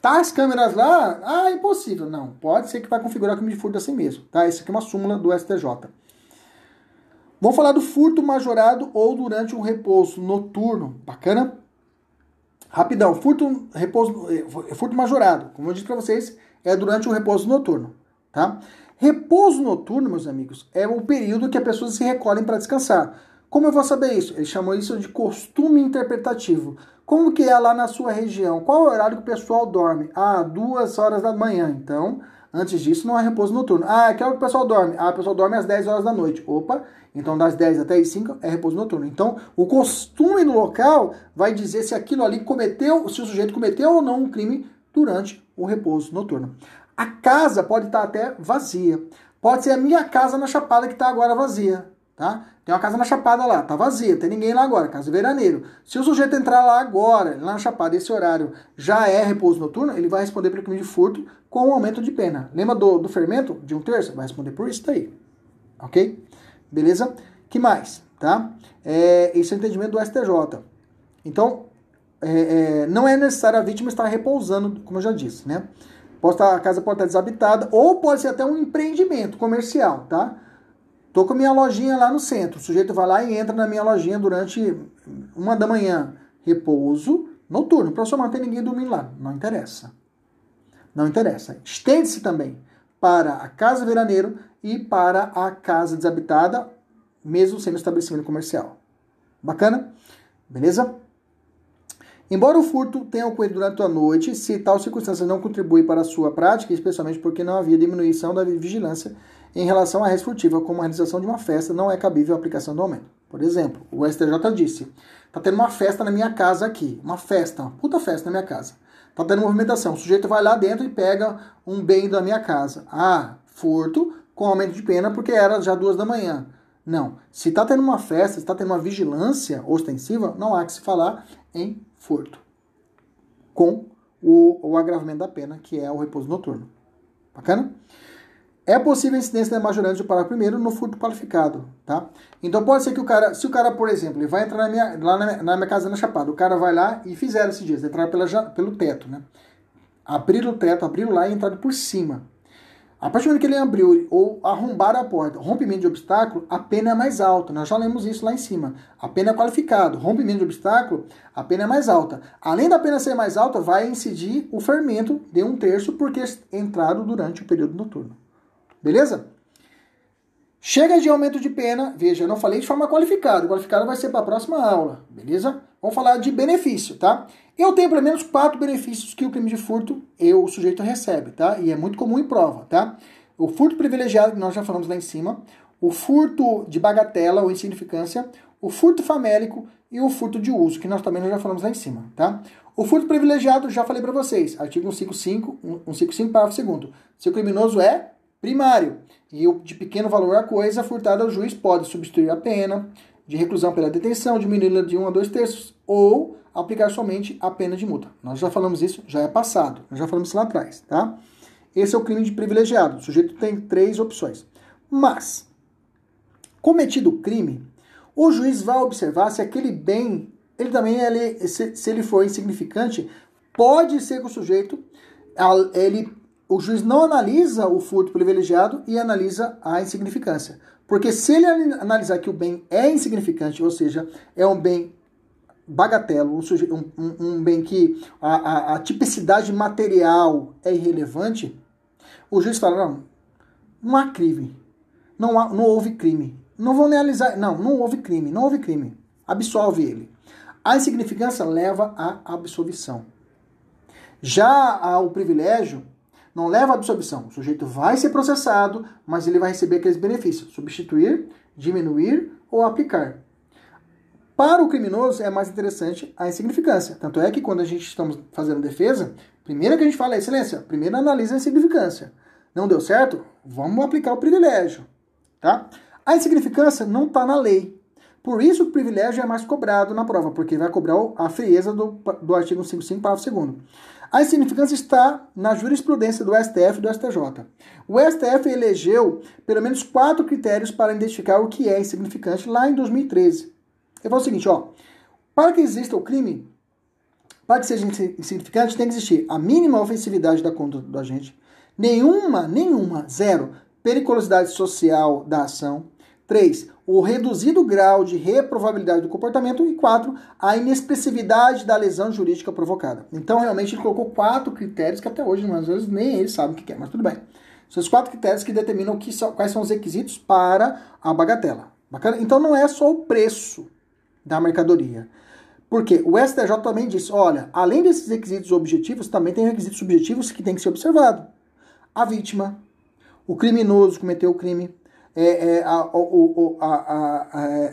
Tá as câmeras lá? Ah, impossível. Não, pode ser que vai configurar crime de furto assim mesmo. Tá? Isso aqui é uma súmula do STJ. Vamos falar do furto majorado ou durante um repouso noturno. Bacana? Rapidão, furto, repouso, eh, furto majorado, como eu disse para vocês, é durante o repouso noturno, tá? Repouso noturno, meus amigos, é o período que as pessoas se recolhem para descansar. Como eu vou saber isso? Ele chamou isso de costume interpretativo. Como que é lá na sua região? Qual é o horário que o pessoal dorme? Ah, duas horas da manhã. Então, antes disso não é repouso noturno. Ah, que hora que o pessoal dorme? Ah, o pessoal dorme às 10 horas da noite. Opa, então das 10 até as 5 é repouso noturno. Então, o costume do local vai dizer se aquilo ali cometeu, se o sujeito cometeu ou não um crime durante o repouso noturno. A casa pode estar até vazia. Pode ser a minha casa na Chapada que está agora vazia. Tá? Tem uma casa na Chapada lá, tá vazia, tem ninguém lá agora, casa veraneiro. Se o sujeito entrar lá agora, lá na Chapada, esse horário já é repouso noturno, ele vai responder pelo crime de furto com um aumento de pena. Lembra do, do fermento de um terço? Vai responder por isso daí. Ok? Beleza? que mais? Tá? É, esse é o entendimento do STJ. Então, é, é, não é necessário a vítima estar repousando, como eu já disse, né? Pode estar, a casa pode estar desabitada, ou pode ser até um empreendimento comercial, tá? Tô com minha lojinha lá no centro. O sujeito vai lá e entra na minha lojinha durante uma da manhã. Repouso noturno. Mas não tem ninguém dormindo lá. Não interessa. Não interessa. Estende-se também para a casa veraneiro e para a casa desabitada, mesmo sendo estabelecimento comercial. Bacana? Beleza? Embora o furto tenha ocorrido durante a noite, se tal circunstância não contribui para a sua prática, especialmente porque não havia diminuição da vigilância em relação à res como a realização de uma festa, não é cabível a aplicação do aumento. Por exemplo, o STJ disse: tá tendo uma festa na minha casa aqui, uma festa, uma puta festa na minha casa. Tá tendo movimentação. O sujeito vai lá dentro e pega um bem da minha casa. Ah, furto com aumento de pena porque era já duas da manhã. Não. Se está tendo uma festa, se está tendo uma vigilância ostensiva, não há que se falar em furto. Com o, o agravamento da pena, que é o repouso noturno. Bacana? É possível a incidência da majorante do parágrafo primeiro no furto qualificado, tá? Então pode ser que o cara, se o cara, por exemplo, ele vai entrar na minha, lá na minha, na minha casa na Chapada, o cara vai lá e fizeram esses dias, entraram pela, pelo teto, né? Abriram o teto, abriram lá e entraram por cima. A partir do momento que ele abriu ou arrombaram a porta, rompimento de obstáculo, a pena é mais alta. Nós já lemos isso lá em cima. A pena é qualificado. Rompimento de obstáculo, a pena é mais alta. Além da pena ser mais alta, vai incidir o fermento de um terço porque entraram durante o período noturno. Beleza? Chega de aumento de pena, veja, eu não falei de forma qualificada, o qualificado vai ser para a próxima aula, beleza? Vamos falar de benefício, tá? Eu tenho pelo menos quatro benefícios que o crime de furto eu, o sujeito recebe, tá? E é muito comum em prova, tá? O furto privilegiado, que nós já falamos lá em cima, o furto de bagatela ou insignificância, o furto famélico e o furto de uso, que nós também já falamos lá em cima, tá? O furto privilegiado, já falei para vocês, artigo 155, 155, parágrafo 2 Se o criminoso é primário e o de pequeno valor a coisa furtada ao juiz pode substituir a pena de reclusão pela detenção, diminuí-la de 1 a 2 terços ou aplicar somente a pena de multa. Nós já falamos isso, já é passado, nós já falamos isso lá atrás, tá? Esse é o crime de privilegiado. O sujeito tem três opções. Mas, cometido o crime, o juiz vai observar se aquele bem, ele também, ele, se, se ele for insignificante, pode ser que o sujeito, ele o juiz não analisa o furto privilegiado e analisa a insignificância. Porque se ele analisar que o bem é insignificante, ou seja, é um bem bagatelo, um, um, um bem que a, a, a, tipicidade material é irrelevante, o juiz fala, não, não há crime, não, há, não houve crime. Não vão analisar, não, não houve crime, não houve crime. Absolve ele. A insignificância leva à absolvição. Já o privilégio, não leva à absolvição. O sujeito vai ser processado, mas ele vai receber aqueles benefícios: substituir, diminuir ou aplicar. Para o criminoso é mais interessante a insignificância. Tanto é que quando a gente estamos fazendo defesa, primeiro que a gente fala é excelência, primeiro analisa a insignificância. Não deu certo? Vamos aplicar o privilégio. Tá? A insignificância não está na lei. Por isso o privilégio é mais cobrado na prova, porque vai cobrar a frieza do, do artigo 55, parágrafo 2 a insignificância está na jurisprudência do STF e do STJ. O STF elegeu pelo menos quatro critérios para identificar o que é insignificante lá em 2013. Eu falo o seguinte, ó, para que exista o crime, para que seja insignificante, tem que existir a mínima ofensividade da conduta do agente, nenhuma, nenhuma, zero, periculosidade social da ação, 3. O reduzido grau de reprovabilidade do comportamento. E 4. A inexpressividade da lesão jurídica provocada. Então, realmente, ele colocou quatro critérios que até hoje, às vezes, nem ele sabe o que é, mas tudo bem. São os quatro critérios que determinam que são, quais são os requisitos para a bagatela. Bacana? Então não é só o preço da mercadoria. Porque o STJ também disse, olha, além desses requisitos objetivos, também tem requisitos subjetivos que tem que ser observado. A vítima, o criminoso cometeu o crime, é, é, a, a,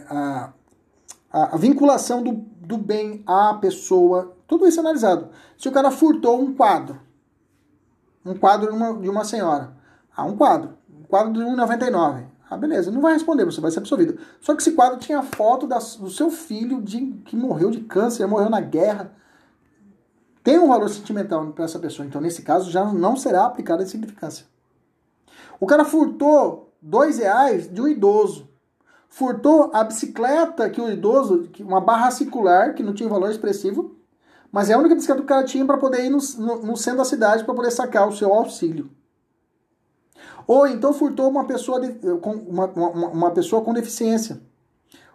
a, a, a, vinculação do, do bem à pessoa, tudo isso é analisado. Se o cara furtou um quadro, um quadro de uma, de uma senhora, ah, um quadro, um quadro de 1,99, ah, beleza, não vai responder, você vai ser absolvido. Só que esse quadro tinha foto da, do seu filho de, que morreu de câncer, morreu na guerra. Tem um valor sentimental para essa pessoa, então nesse caso já não será aplicada a significância. O cara furtou dois reais de um idoso. Furtou a bicicleta que o idoso, uma barra circular, que não tinha valor expressivo, mas é a única bicicleta que o cara tinha para poder ir no, no, no centro da cidade para poder sacar o seu auxílio. Ou então furtou uma pessoa, de, com, uma, uma, uma pessoa com deficiência.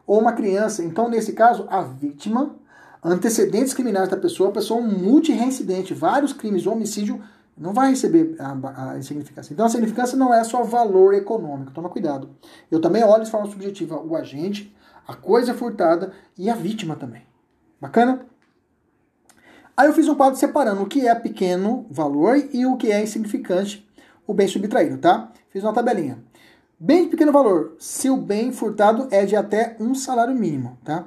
Ou uma criança. Então, nesse caso, a vítima, antecedentes criminais da pessoa, a pessoa multireincidente, vários crimes, homicídio, não vai receber a, a insignificância. Então a significância não é só valor econômico, toma cuidado. Eu também olho de forma subjetiva o agente, a coisa furtada e a vítima também. Bacana? Aí eu fiz um quadro separando o que é pequeno valor e o que é insignificante, o bem subtraído, tá? Fiz uma tabelinha. Bem de pequeno valor, se o bem furtado é de até um salário mínimo, tá?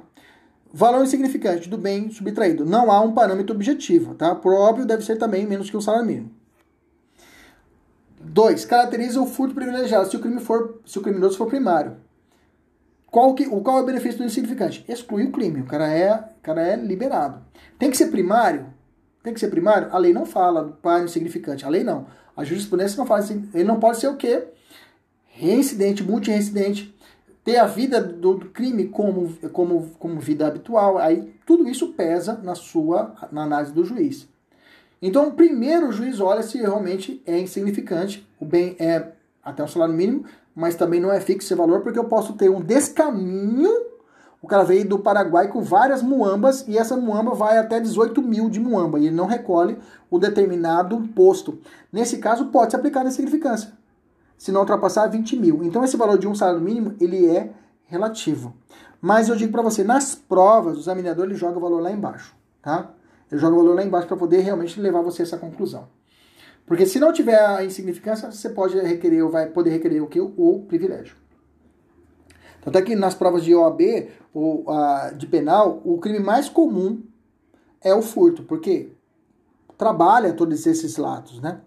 Valor insignificante do bem subtraído. Não há um parâmetro objetivo, tá? Por óbvio, deve ser também menos que um salário mínimo. 2. Caracteriza o furto privilegiado se o, crime for, se o criminoso for primário. Qual, que, qual é o benefício do insignificante? Exclui o crime. O cara, é, o cara é liberado. Tem que ser primário? Tem que ser primário? A lei não fala do par insignificante. A lei não. A jurisprudência não fala assim. Ele não pode ser o quê? Reincidente, multireincidente. Ter a vida do, do crime como, como, como vida habitual. Aí tudo isso pesa na sua na análise do juiz. Então, primeiro o juiz olha se realmente é insignificante, o bem é até o salário mínimo, mas também não é fixo esse valor, porque eu posso ter um descaminho. O cara veio do Paraguai com várias muambas e essa muamba vai até 18 mil de muamba e ele não recolhe o determinado posto. Nesse caso, pode se aplicar na insignificância, se não ultrapassar 20 mil. Então, esse valor de um salário mínimo ele é relativo. Mas eu digo para você, nas provas, o examinador ele joga o valor lá embaixo, tá? Ele joga o valor lá embaixo para poder realmente levar você a essa conclusão. Porque se não tiver a insignificância, você pode requerer ou vai poder requerer o que? O privilégio. Tanto é que nas provas de OAB ou de penal, o crime mais comum é o furto, porque trabalha todos esses lados, né?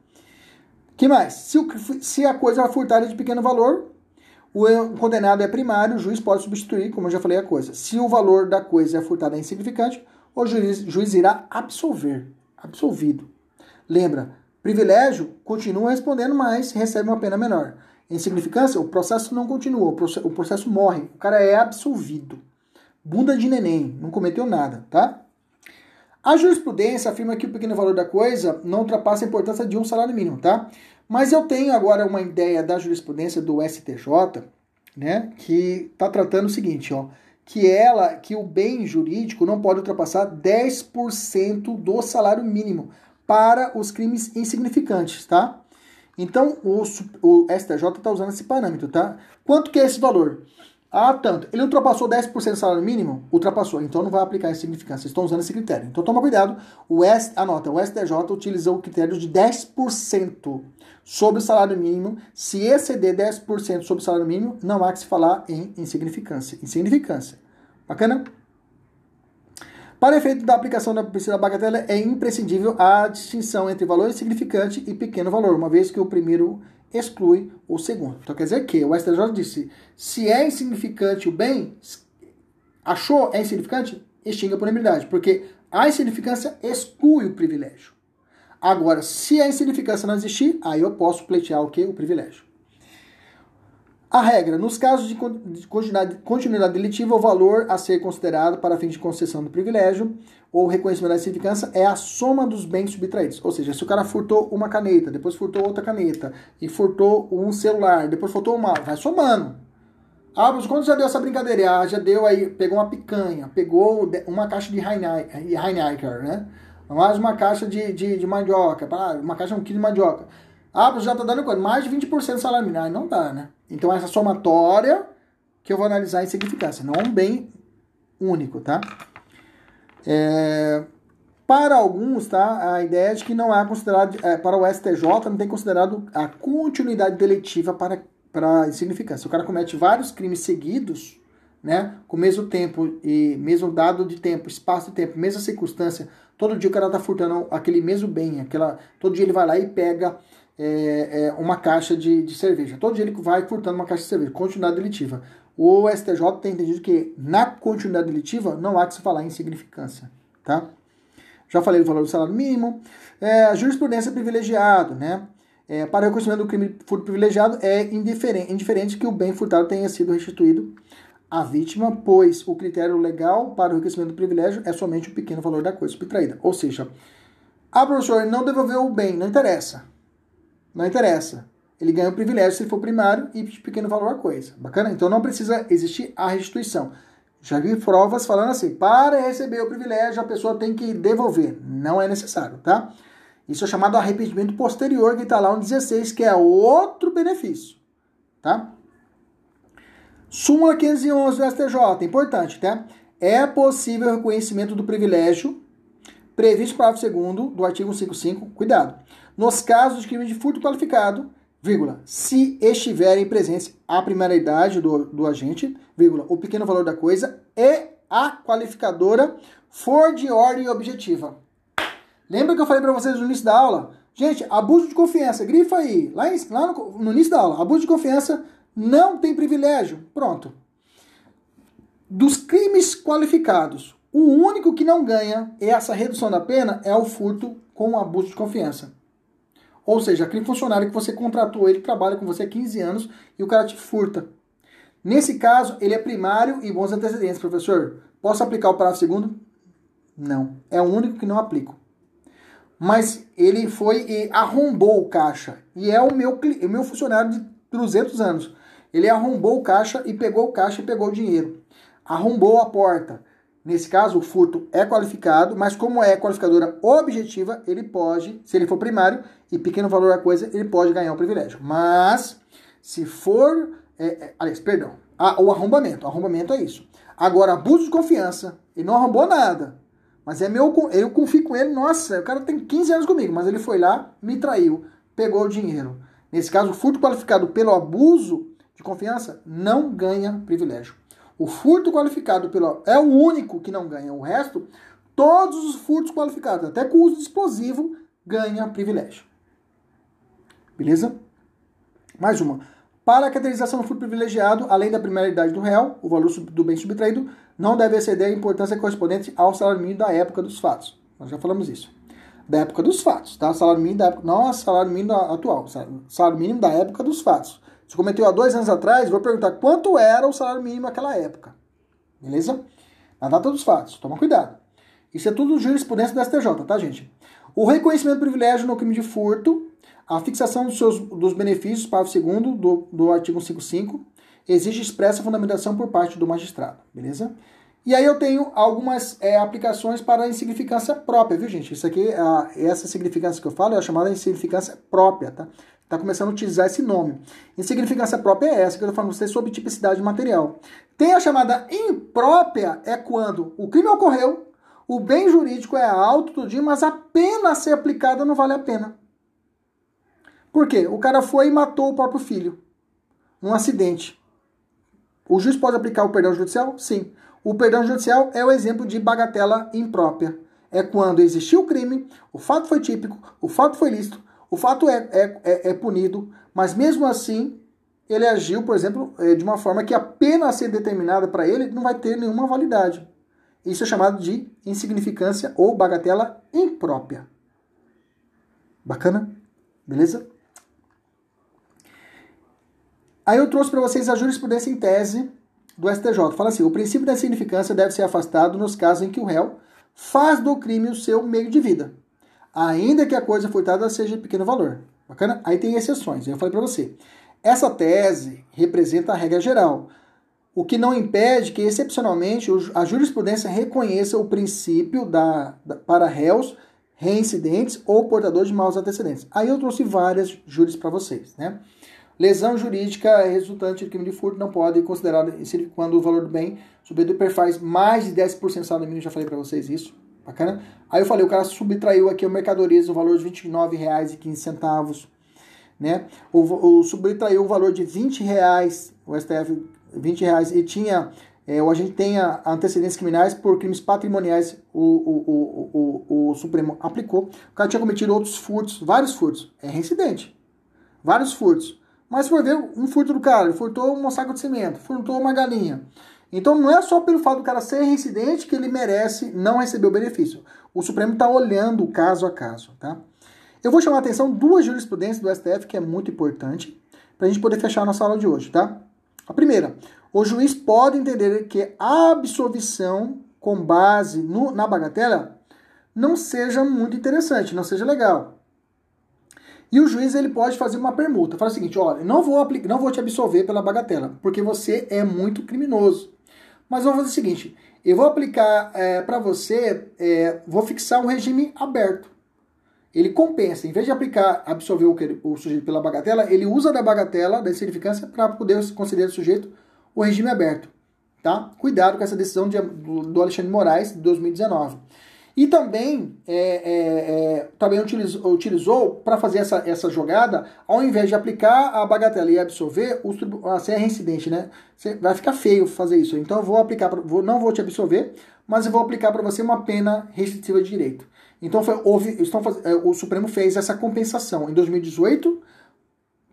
que mais? Se, o, se a coisa é furtada de pequeno valor, o condenado é primário, o juiz pode substituir, como eu já falei, a coisa. Se o valor da coisa é furtada é insignificante, o juiz, juiz irá absolver, absolvido. Lembra, privilégio continua respondendo mais, recebe uma pena menor. Insignificância, o processo não continua, o processo morre, o cara é absolvido. Bunda de neném, não cometeu nada, tá? A jurisprudência afirma que o pequeno valor da coisa não ultrapassa a importância de um salário mínimo, tá? Mas eu tenho agora uma ideia da jurisprudência do STJ, né, que está tratando o seguinte, ó que ela, que o bem jurídico não pode ultrapassar 10% do salário mínimo para os crimes insignificantes, tá? Então, o, o STJ está usando esse parâmetro, tá? Quanto que é esse valor? Ah, tanto. Ele ultrapassou 10% do salário mínimo? Ultrapassou. Então não vai aplicar insignificância. Estão usando esse critério. Então toma cuidado. O S, anota, o STJ utilizou o critério de 10% sobre o salário mínimo. Se exceder 10% sobre o salário mínimo, não há que se falar em insignificância. Insignificância. Bacana? Para efeito da aplicação da princípio da bagatela, é imprescindível a distinção entre valor insignificante e pequeno valor, uma vez que o primeiro exclui o segundo. Então quer dizer que o STJ disse: se é insignificante o bem, achou é insignificante, extingue a punibilidade, porque a insignificância exclui o privilégio. Agora, se a insignificância não existir, aí eu posso pleitear o que? O privilégio. A regra, nos casos de continuidade, continuidade delitiva, o valor a ser considerado para fim de concessão do privilégio ou reconhecimento da insignificância é a soma dos bens subtraídos. Ou seja, se o cara furtou uma caneta, depois furtou outra caneta, e furtou um celular, depois furtou uma, vai somando. Ah, mas quando já deu essa brincadeira? Ah, já deu aí, pegou uma picanha, pegou uma caixa de Heineken, né? Mais uma caixa de, de, de mandioca, uma caixa de um quilo de mandioca. Ah, você já está dando quanto? Mais de 20% do salário mínimo. Ah, não dá, né? Então essa somatória que eu vou analisar a insignificância, não um bem único, tá? É, para alguns, tá? A ideia é de que não há considerado, é, para o STJ, não tem considerado a continuidade deletiva para, para insignificância. O cara comete vários crimes seguidos, né? Com o mesmo tempo e mesmo dado de tempo, espaço de tempo, mesma circunstância. Todo dia o cara tá furtando aquele mesmo bem, aquela, todo dia ele vai lá e pega é, é, uma caixa de, de cerveja. Todo dia ele vai furtando uma caixa de cerveja. Continuidade deletiva. O STJ tem entendido que na continuidade deletiva não há que se falar em significância, tá? Já falei do valor do salário mínimo. É, a jurisprudência privilegiado, né? É, para o reconhecimento do crime furto privilegiado é indiferente, indiferente que o bem furtado tenha sido restituído à vítima, pois o critério legal para o reconhecimento do privilégio é somente o pequeno valor da coisa subtraída. Ou seja, a professora não devolveu o bem, não interessa. Não interessa. Ele ganha o privilégio se for primário e de pequeno valor a coisa. Bacana? Então não precisa existir a restituição. Já vi provas falando assim: para receber o privilégio, a pessoa tem que devolver. Não é necessário, tá? Isso é chamado arrependimento posterior, que está lá no 16, que é outro benefício, tá? Súmula 511 do STJ, importante, tá? É possível o reconhecimento do privilégio previsto no parágrafo 2 do artigo 55, cuidado, nos casos de crime de furto qualificado, vírgula, se estiverem presentes a primariedade do, do agente, vírgula, o pequeno valor da coisa e a qualificadora for de ordem objetiva. Lembra que eu falei para vocês no início da aula? Gente, abuso de confiança, grifa aí, lá, em, lá no, no início da aula, abuso de confiança não tem privilégio. Pronto. Dos crimes qualificados, o único que não ganha essa redução da pena é o furto com abuso de confiança. Ou seja, aquele funcionário que você contratou, ele trabalha com você há 15 anos e o cara te furta. Nesse caso, ele é primário e bons antecedentes, professor. Posso aplicar o parágrafo segundo? Não. É o único que não aplico. Mas ele foi e arrombou o caixa. E é o meu, o meu funcionário de 200 anos. Ele arrombou o caixa e pegou o caixa e pegou o dinheiro. Arrombou a porta. Nesse caso, o furto é qualificado, mas como é qualificadora objetiva, ele pode, se ele for primário e pequeno valor a coisa, ele pode ganhar o privilégio. Mas, se for. É, é, aliás, perdão. A, o arrombamento. Arrombamento é isso. Agora, abuso de confiança. Ele não arrombou nada. Mas é meu. Eu confio com ele. Nossa, o cara tem 15 anos comigo, mas ele foi lá, me traiu, pegou o dinheiro. Nesse caso, o furto qualificado pelo abuso de confiança não ganha privilégio. O furto qualificado pelo é o único que não ganha. O resto, todos os furtos qualificados, até com uso de explosivo, ganha privilégio. Beleza? Mais uma. Para a caracterização do furto privilegiado, além da primeira do réu, o valor do bem subtraído não deve exceder a importância correspondente ao salário mínimo da época dos fatos. Nós já falamos isso. Da época dos fatos, tá? Salário mínimo da época, não salário mínimo atual, salário mínimo da época dos fatos. Se cometeu há dois anos atrás, vou perguntar quanto era o salário mínimo naquela época. Beleza? Na data dos fatos. Toma cuidado. Isso é tudo jurisprudência do STJ, tá, gente? O reconhecimento do privilégio no crime de furto, a fixação dos, seus, dos benefícios, parágrafo 2 do, do artigo 55, exige expressa fundamentação por parte do magistrado, beleza? E aí eu tenho algumas é, aplicações para a insignificância própria, viu, gente? Isso aqui, a, essa significância que eu falo é a chamada insignificância própria, tá? Está começando a utilizar esse nome. Insignificância própria é essa que eu estou falando vocês sobre tipicidade material. Tem a chamada imprópria, é quando o crime ocorreu, o bem jurídico é alto tudinho, mas a pena a ser aplicada não vale a pena. Por quê? O cara foi e matou o próprio filho. Um acidente. O juiz pode aplicar o perdão judicial? Sim. O perdão judicial é o exemplo de bagatela imprópria. É quando existiu o crime, o fato foi típico, o fato foi lícito, o fato é, é, é, é punido, mas mesmo assim ele agiu, por exemplo, é, de uma forma que a pena a ser determinada para ele não vai ter nenhuma validade. Isso é chamado de insignificância ou bagatela imprópria. Bacana? Beleza? Aí eu trouxe para vocês a jurisprudência em tese do STJ. Fala assim: o princípio da insignificância deve ser afastado nos casos em que o réu faz do crime o seu meio de vida ainda que a coisa furtada seja de pequeno valor. Bacana? Aí tem exceções, eu falei para você. Essa tese representa a regra geral, o que não impede que, excepcionalmente, a jurisprudência reconheça o princípio da, da para réus reincidentes ou portadores de maus antecedentes. Aí eu trouxe várias júris para vocês, né? Lesão jurídica resultante de crime de furto não pode considerar quando o valor do bem subtraído faz mais de 10% do salário mínimo, já falei para vocês isso. Bacana? Aí eu falei, o cara subtraiu aqui o mercadorias no valor de R$ 29,15, né? O, o subtraiu o valor de 20 reais, o STF 20 reais e tinha é, ou a gente tenha antecedentes criminais por crimes patrimoniais, o, o, o, o, o Supremo aplicou. O cara tinha cometido outros furtos, vários furtos. É reincidente. Vários furtos. Mas for ver um furto do cara, ele furtou um saco de cimento, furtou uma galinha. Então não é só pelo fato do cara ser reincidente que ele merece não receber o benefício. O Supremo está olhando caso a caso, tá? Eu vou chamar a atenção duas jurisprudências do STF que é muito importante para a gente poder fechar a nossa aula de hoje, tá? A primeira, o juiz pode entender que a absolvição com base no, na bagatela não seja muito interessante, não seja legal. E o juiz ele pode fazer uma permuta. Fala o seguinte: olha, não vou, não vou te absolver pela bagatela, porque você é muito criminoso. Mas vamos fazer o seguinte: eu vou aplicar é, para você, é, vou fixar um regime aberto. Ele compensa, em vez de aplicar, absolver o, o sujeito pela bagatela, ele usa da bagatela, da insignificância, para poder considerar o sujeito o regime aberto. Tá? Cuidado com essa decisão de, do, Alexandre Moraes de 2019. E também, é, é, é, também utilizou, utilizou para fazer essa, essa jogada, ao invés de aplicar a bagatela e absolver, o, você é reincidente, né? Você, vai ficar feio fazer isso. Então eu vou aplicar, vou, não vou te absolver, mas eu vou aplicar para você uma pena restritiva de direito. Então foi, houve, estão, é, o Supremo fez essa compensação. Em 2018,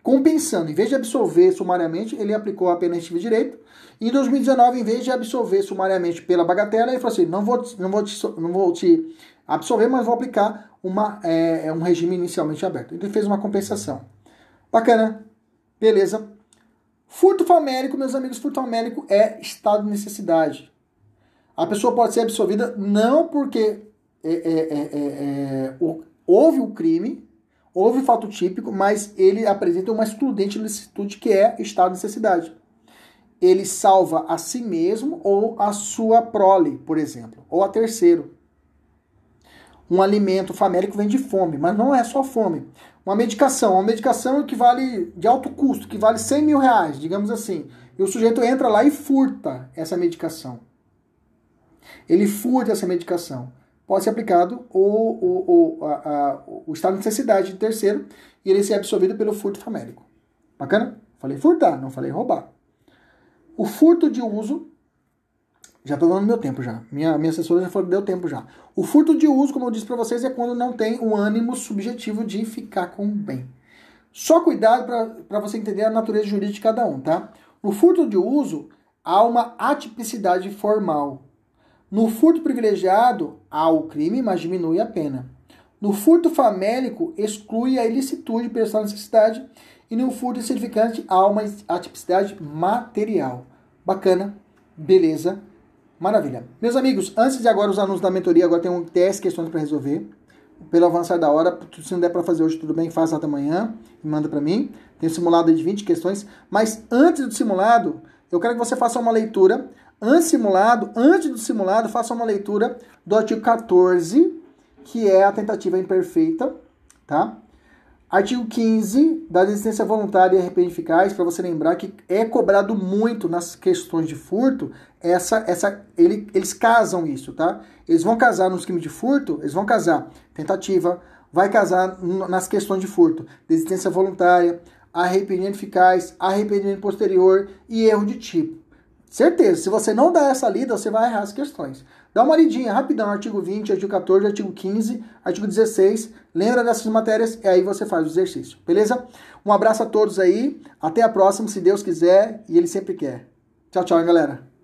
compensando. Em vez de absolver sumariamente, ele aplicou a pena de direito. Em 2019, em vez de absolver sumariamente pela bagatela, ele falou assim: não vou, não vou, te, não vou te absolver, mas vou aplicar uma, é, um regime inicialmente aberto. Então ele fez uma compensação. Bacana. Beleza. Furto famélico, meus amigos, furto famélico é estado de necessidade. A pessoa pode ser absolvida não porque é, é, houve o crime, Houve fato típico, mas ele apresenta uma excludente licitude que é estado de necessidade. Ele salva a si mesmo ou a sua prole, por exemplo, ou a terceiro. Um alimento famélico vem de fome, mas não é só fome. Uma medicação, uma medicação que vale de alto custo, que vale 100 mil reais, digamos assim. E o sujeito entra lá e furta essa medicação. Ele furta essa medicação pode ser aplicado o, o, o, a, a, o estado de necessidade de terceiro e ele ser absorvido pelo furto famélico. Bacana? Falei furtar, não falei roubar. O furto de uso, já estou dando meu tempo já. Minha, minha assessora já falou que deu tempo já. O furto de uso, como eu disse para vocês, é quando não tem o ânimo subjetivo de ficar com o bem. Só cuidado para você entender a natureza jurídica de cada um, tá? No furto de uso, há uma atipicidade formal. No furto privilegiado, há o crime, mas diminui a pena. No furto famélico, exclui a ilicitude pela necessidade. E no furto insignificante, há uma atipicidade material. Bacana, beleza, maravilha. Meus amigos, antes de agora os alunos da mentoria, agora tem 10 questões para resolver. Pelo avançar da hora, se não der para fazer hoje, tudo bem, faça até amanhã e manda para mim. Tem um simulado de 20 questões. Mas antes do simulado, eu quero que você faça uma leitura Antes simulado, antes do simulado, faça uma leitura do artigo 14, que é a tentativa imperfeita, tá? Artigo 15 da desistência voluntária e arrependimento eficaz, para você lembrar que é cobrado muito nas questões de furto, essa, essa, ele, eles casam isso, tá? Eles vão casar nos crimes de furto, eles vão casar tentativa, vai casar nas questões de furto, desistência voluntária, arrependimento eficaz, arrependimento posterior e erro de tipo. Certeza, se você não dá essa lida, você vai errar as questões. Dá uma lidinha rapidão, artigo 20, artigo 14, artigo 15, artigo 16. Lembra dessas matérias e aí você faz o exercício, beleza? Um abraço a todos aí, até a próxima, se Deus quiser e Ele sempre quer. Tchau, tchau, galera.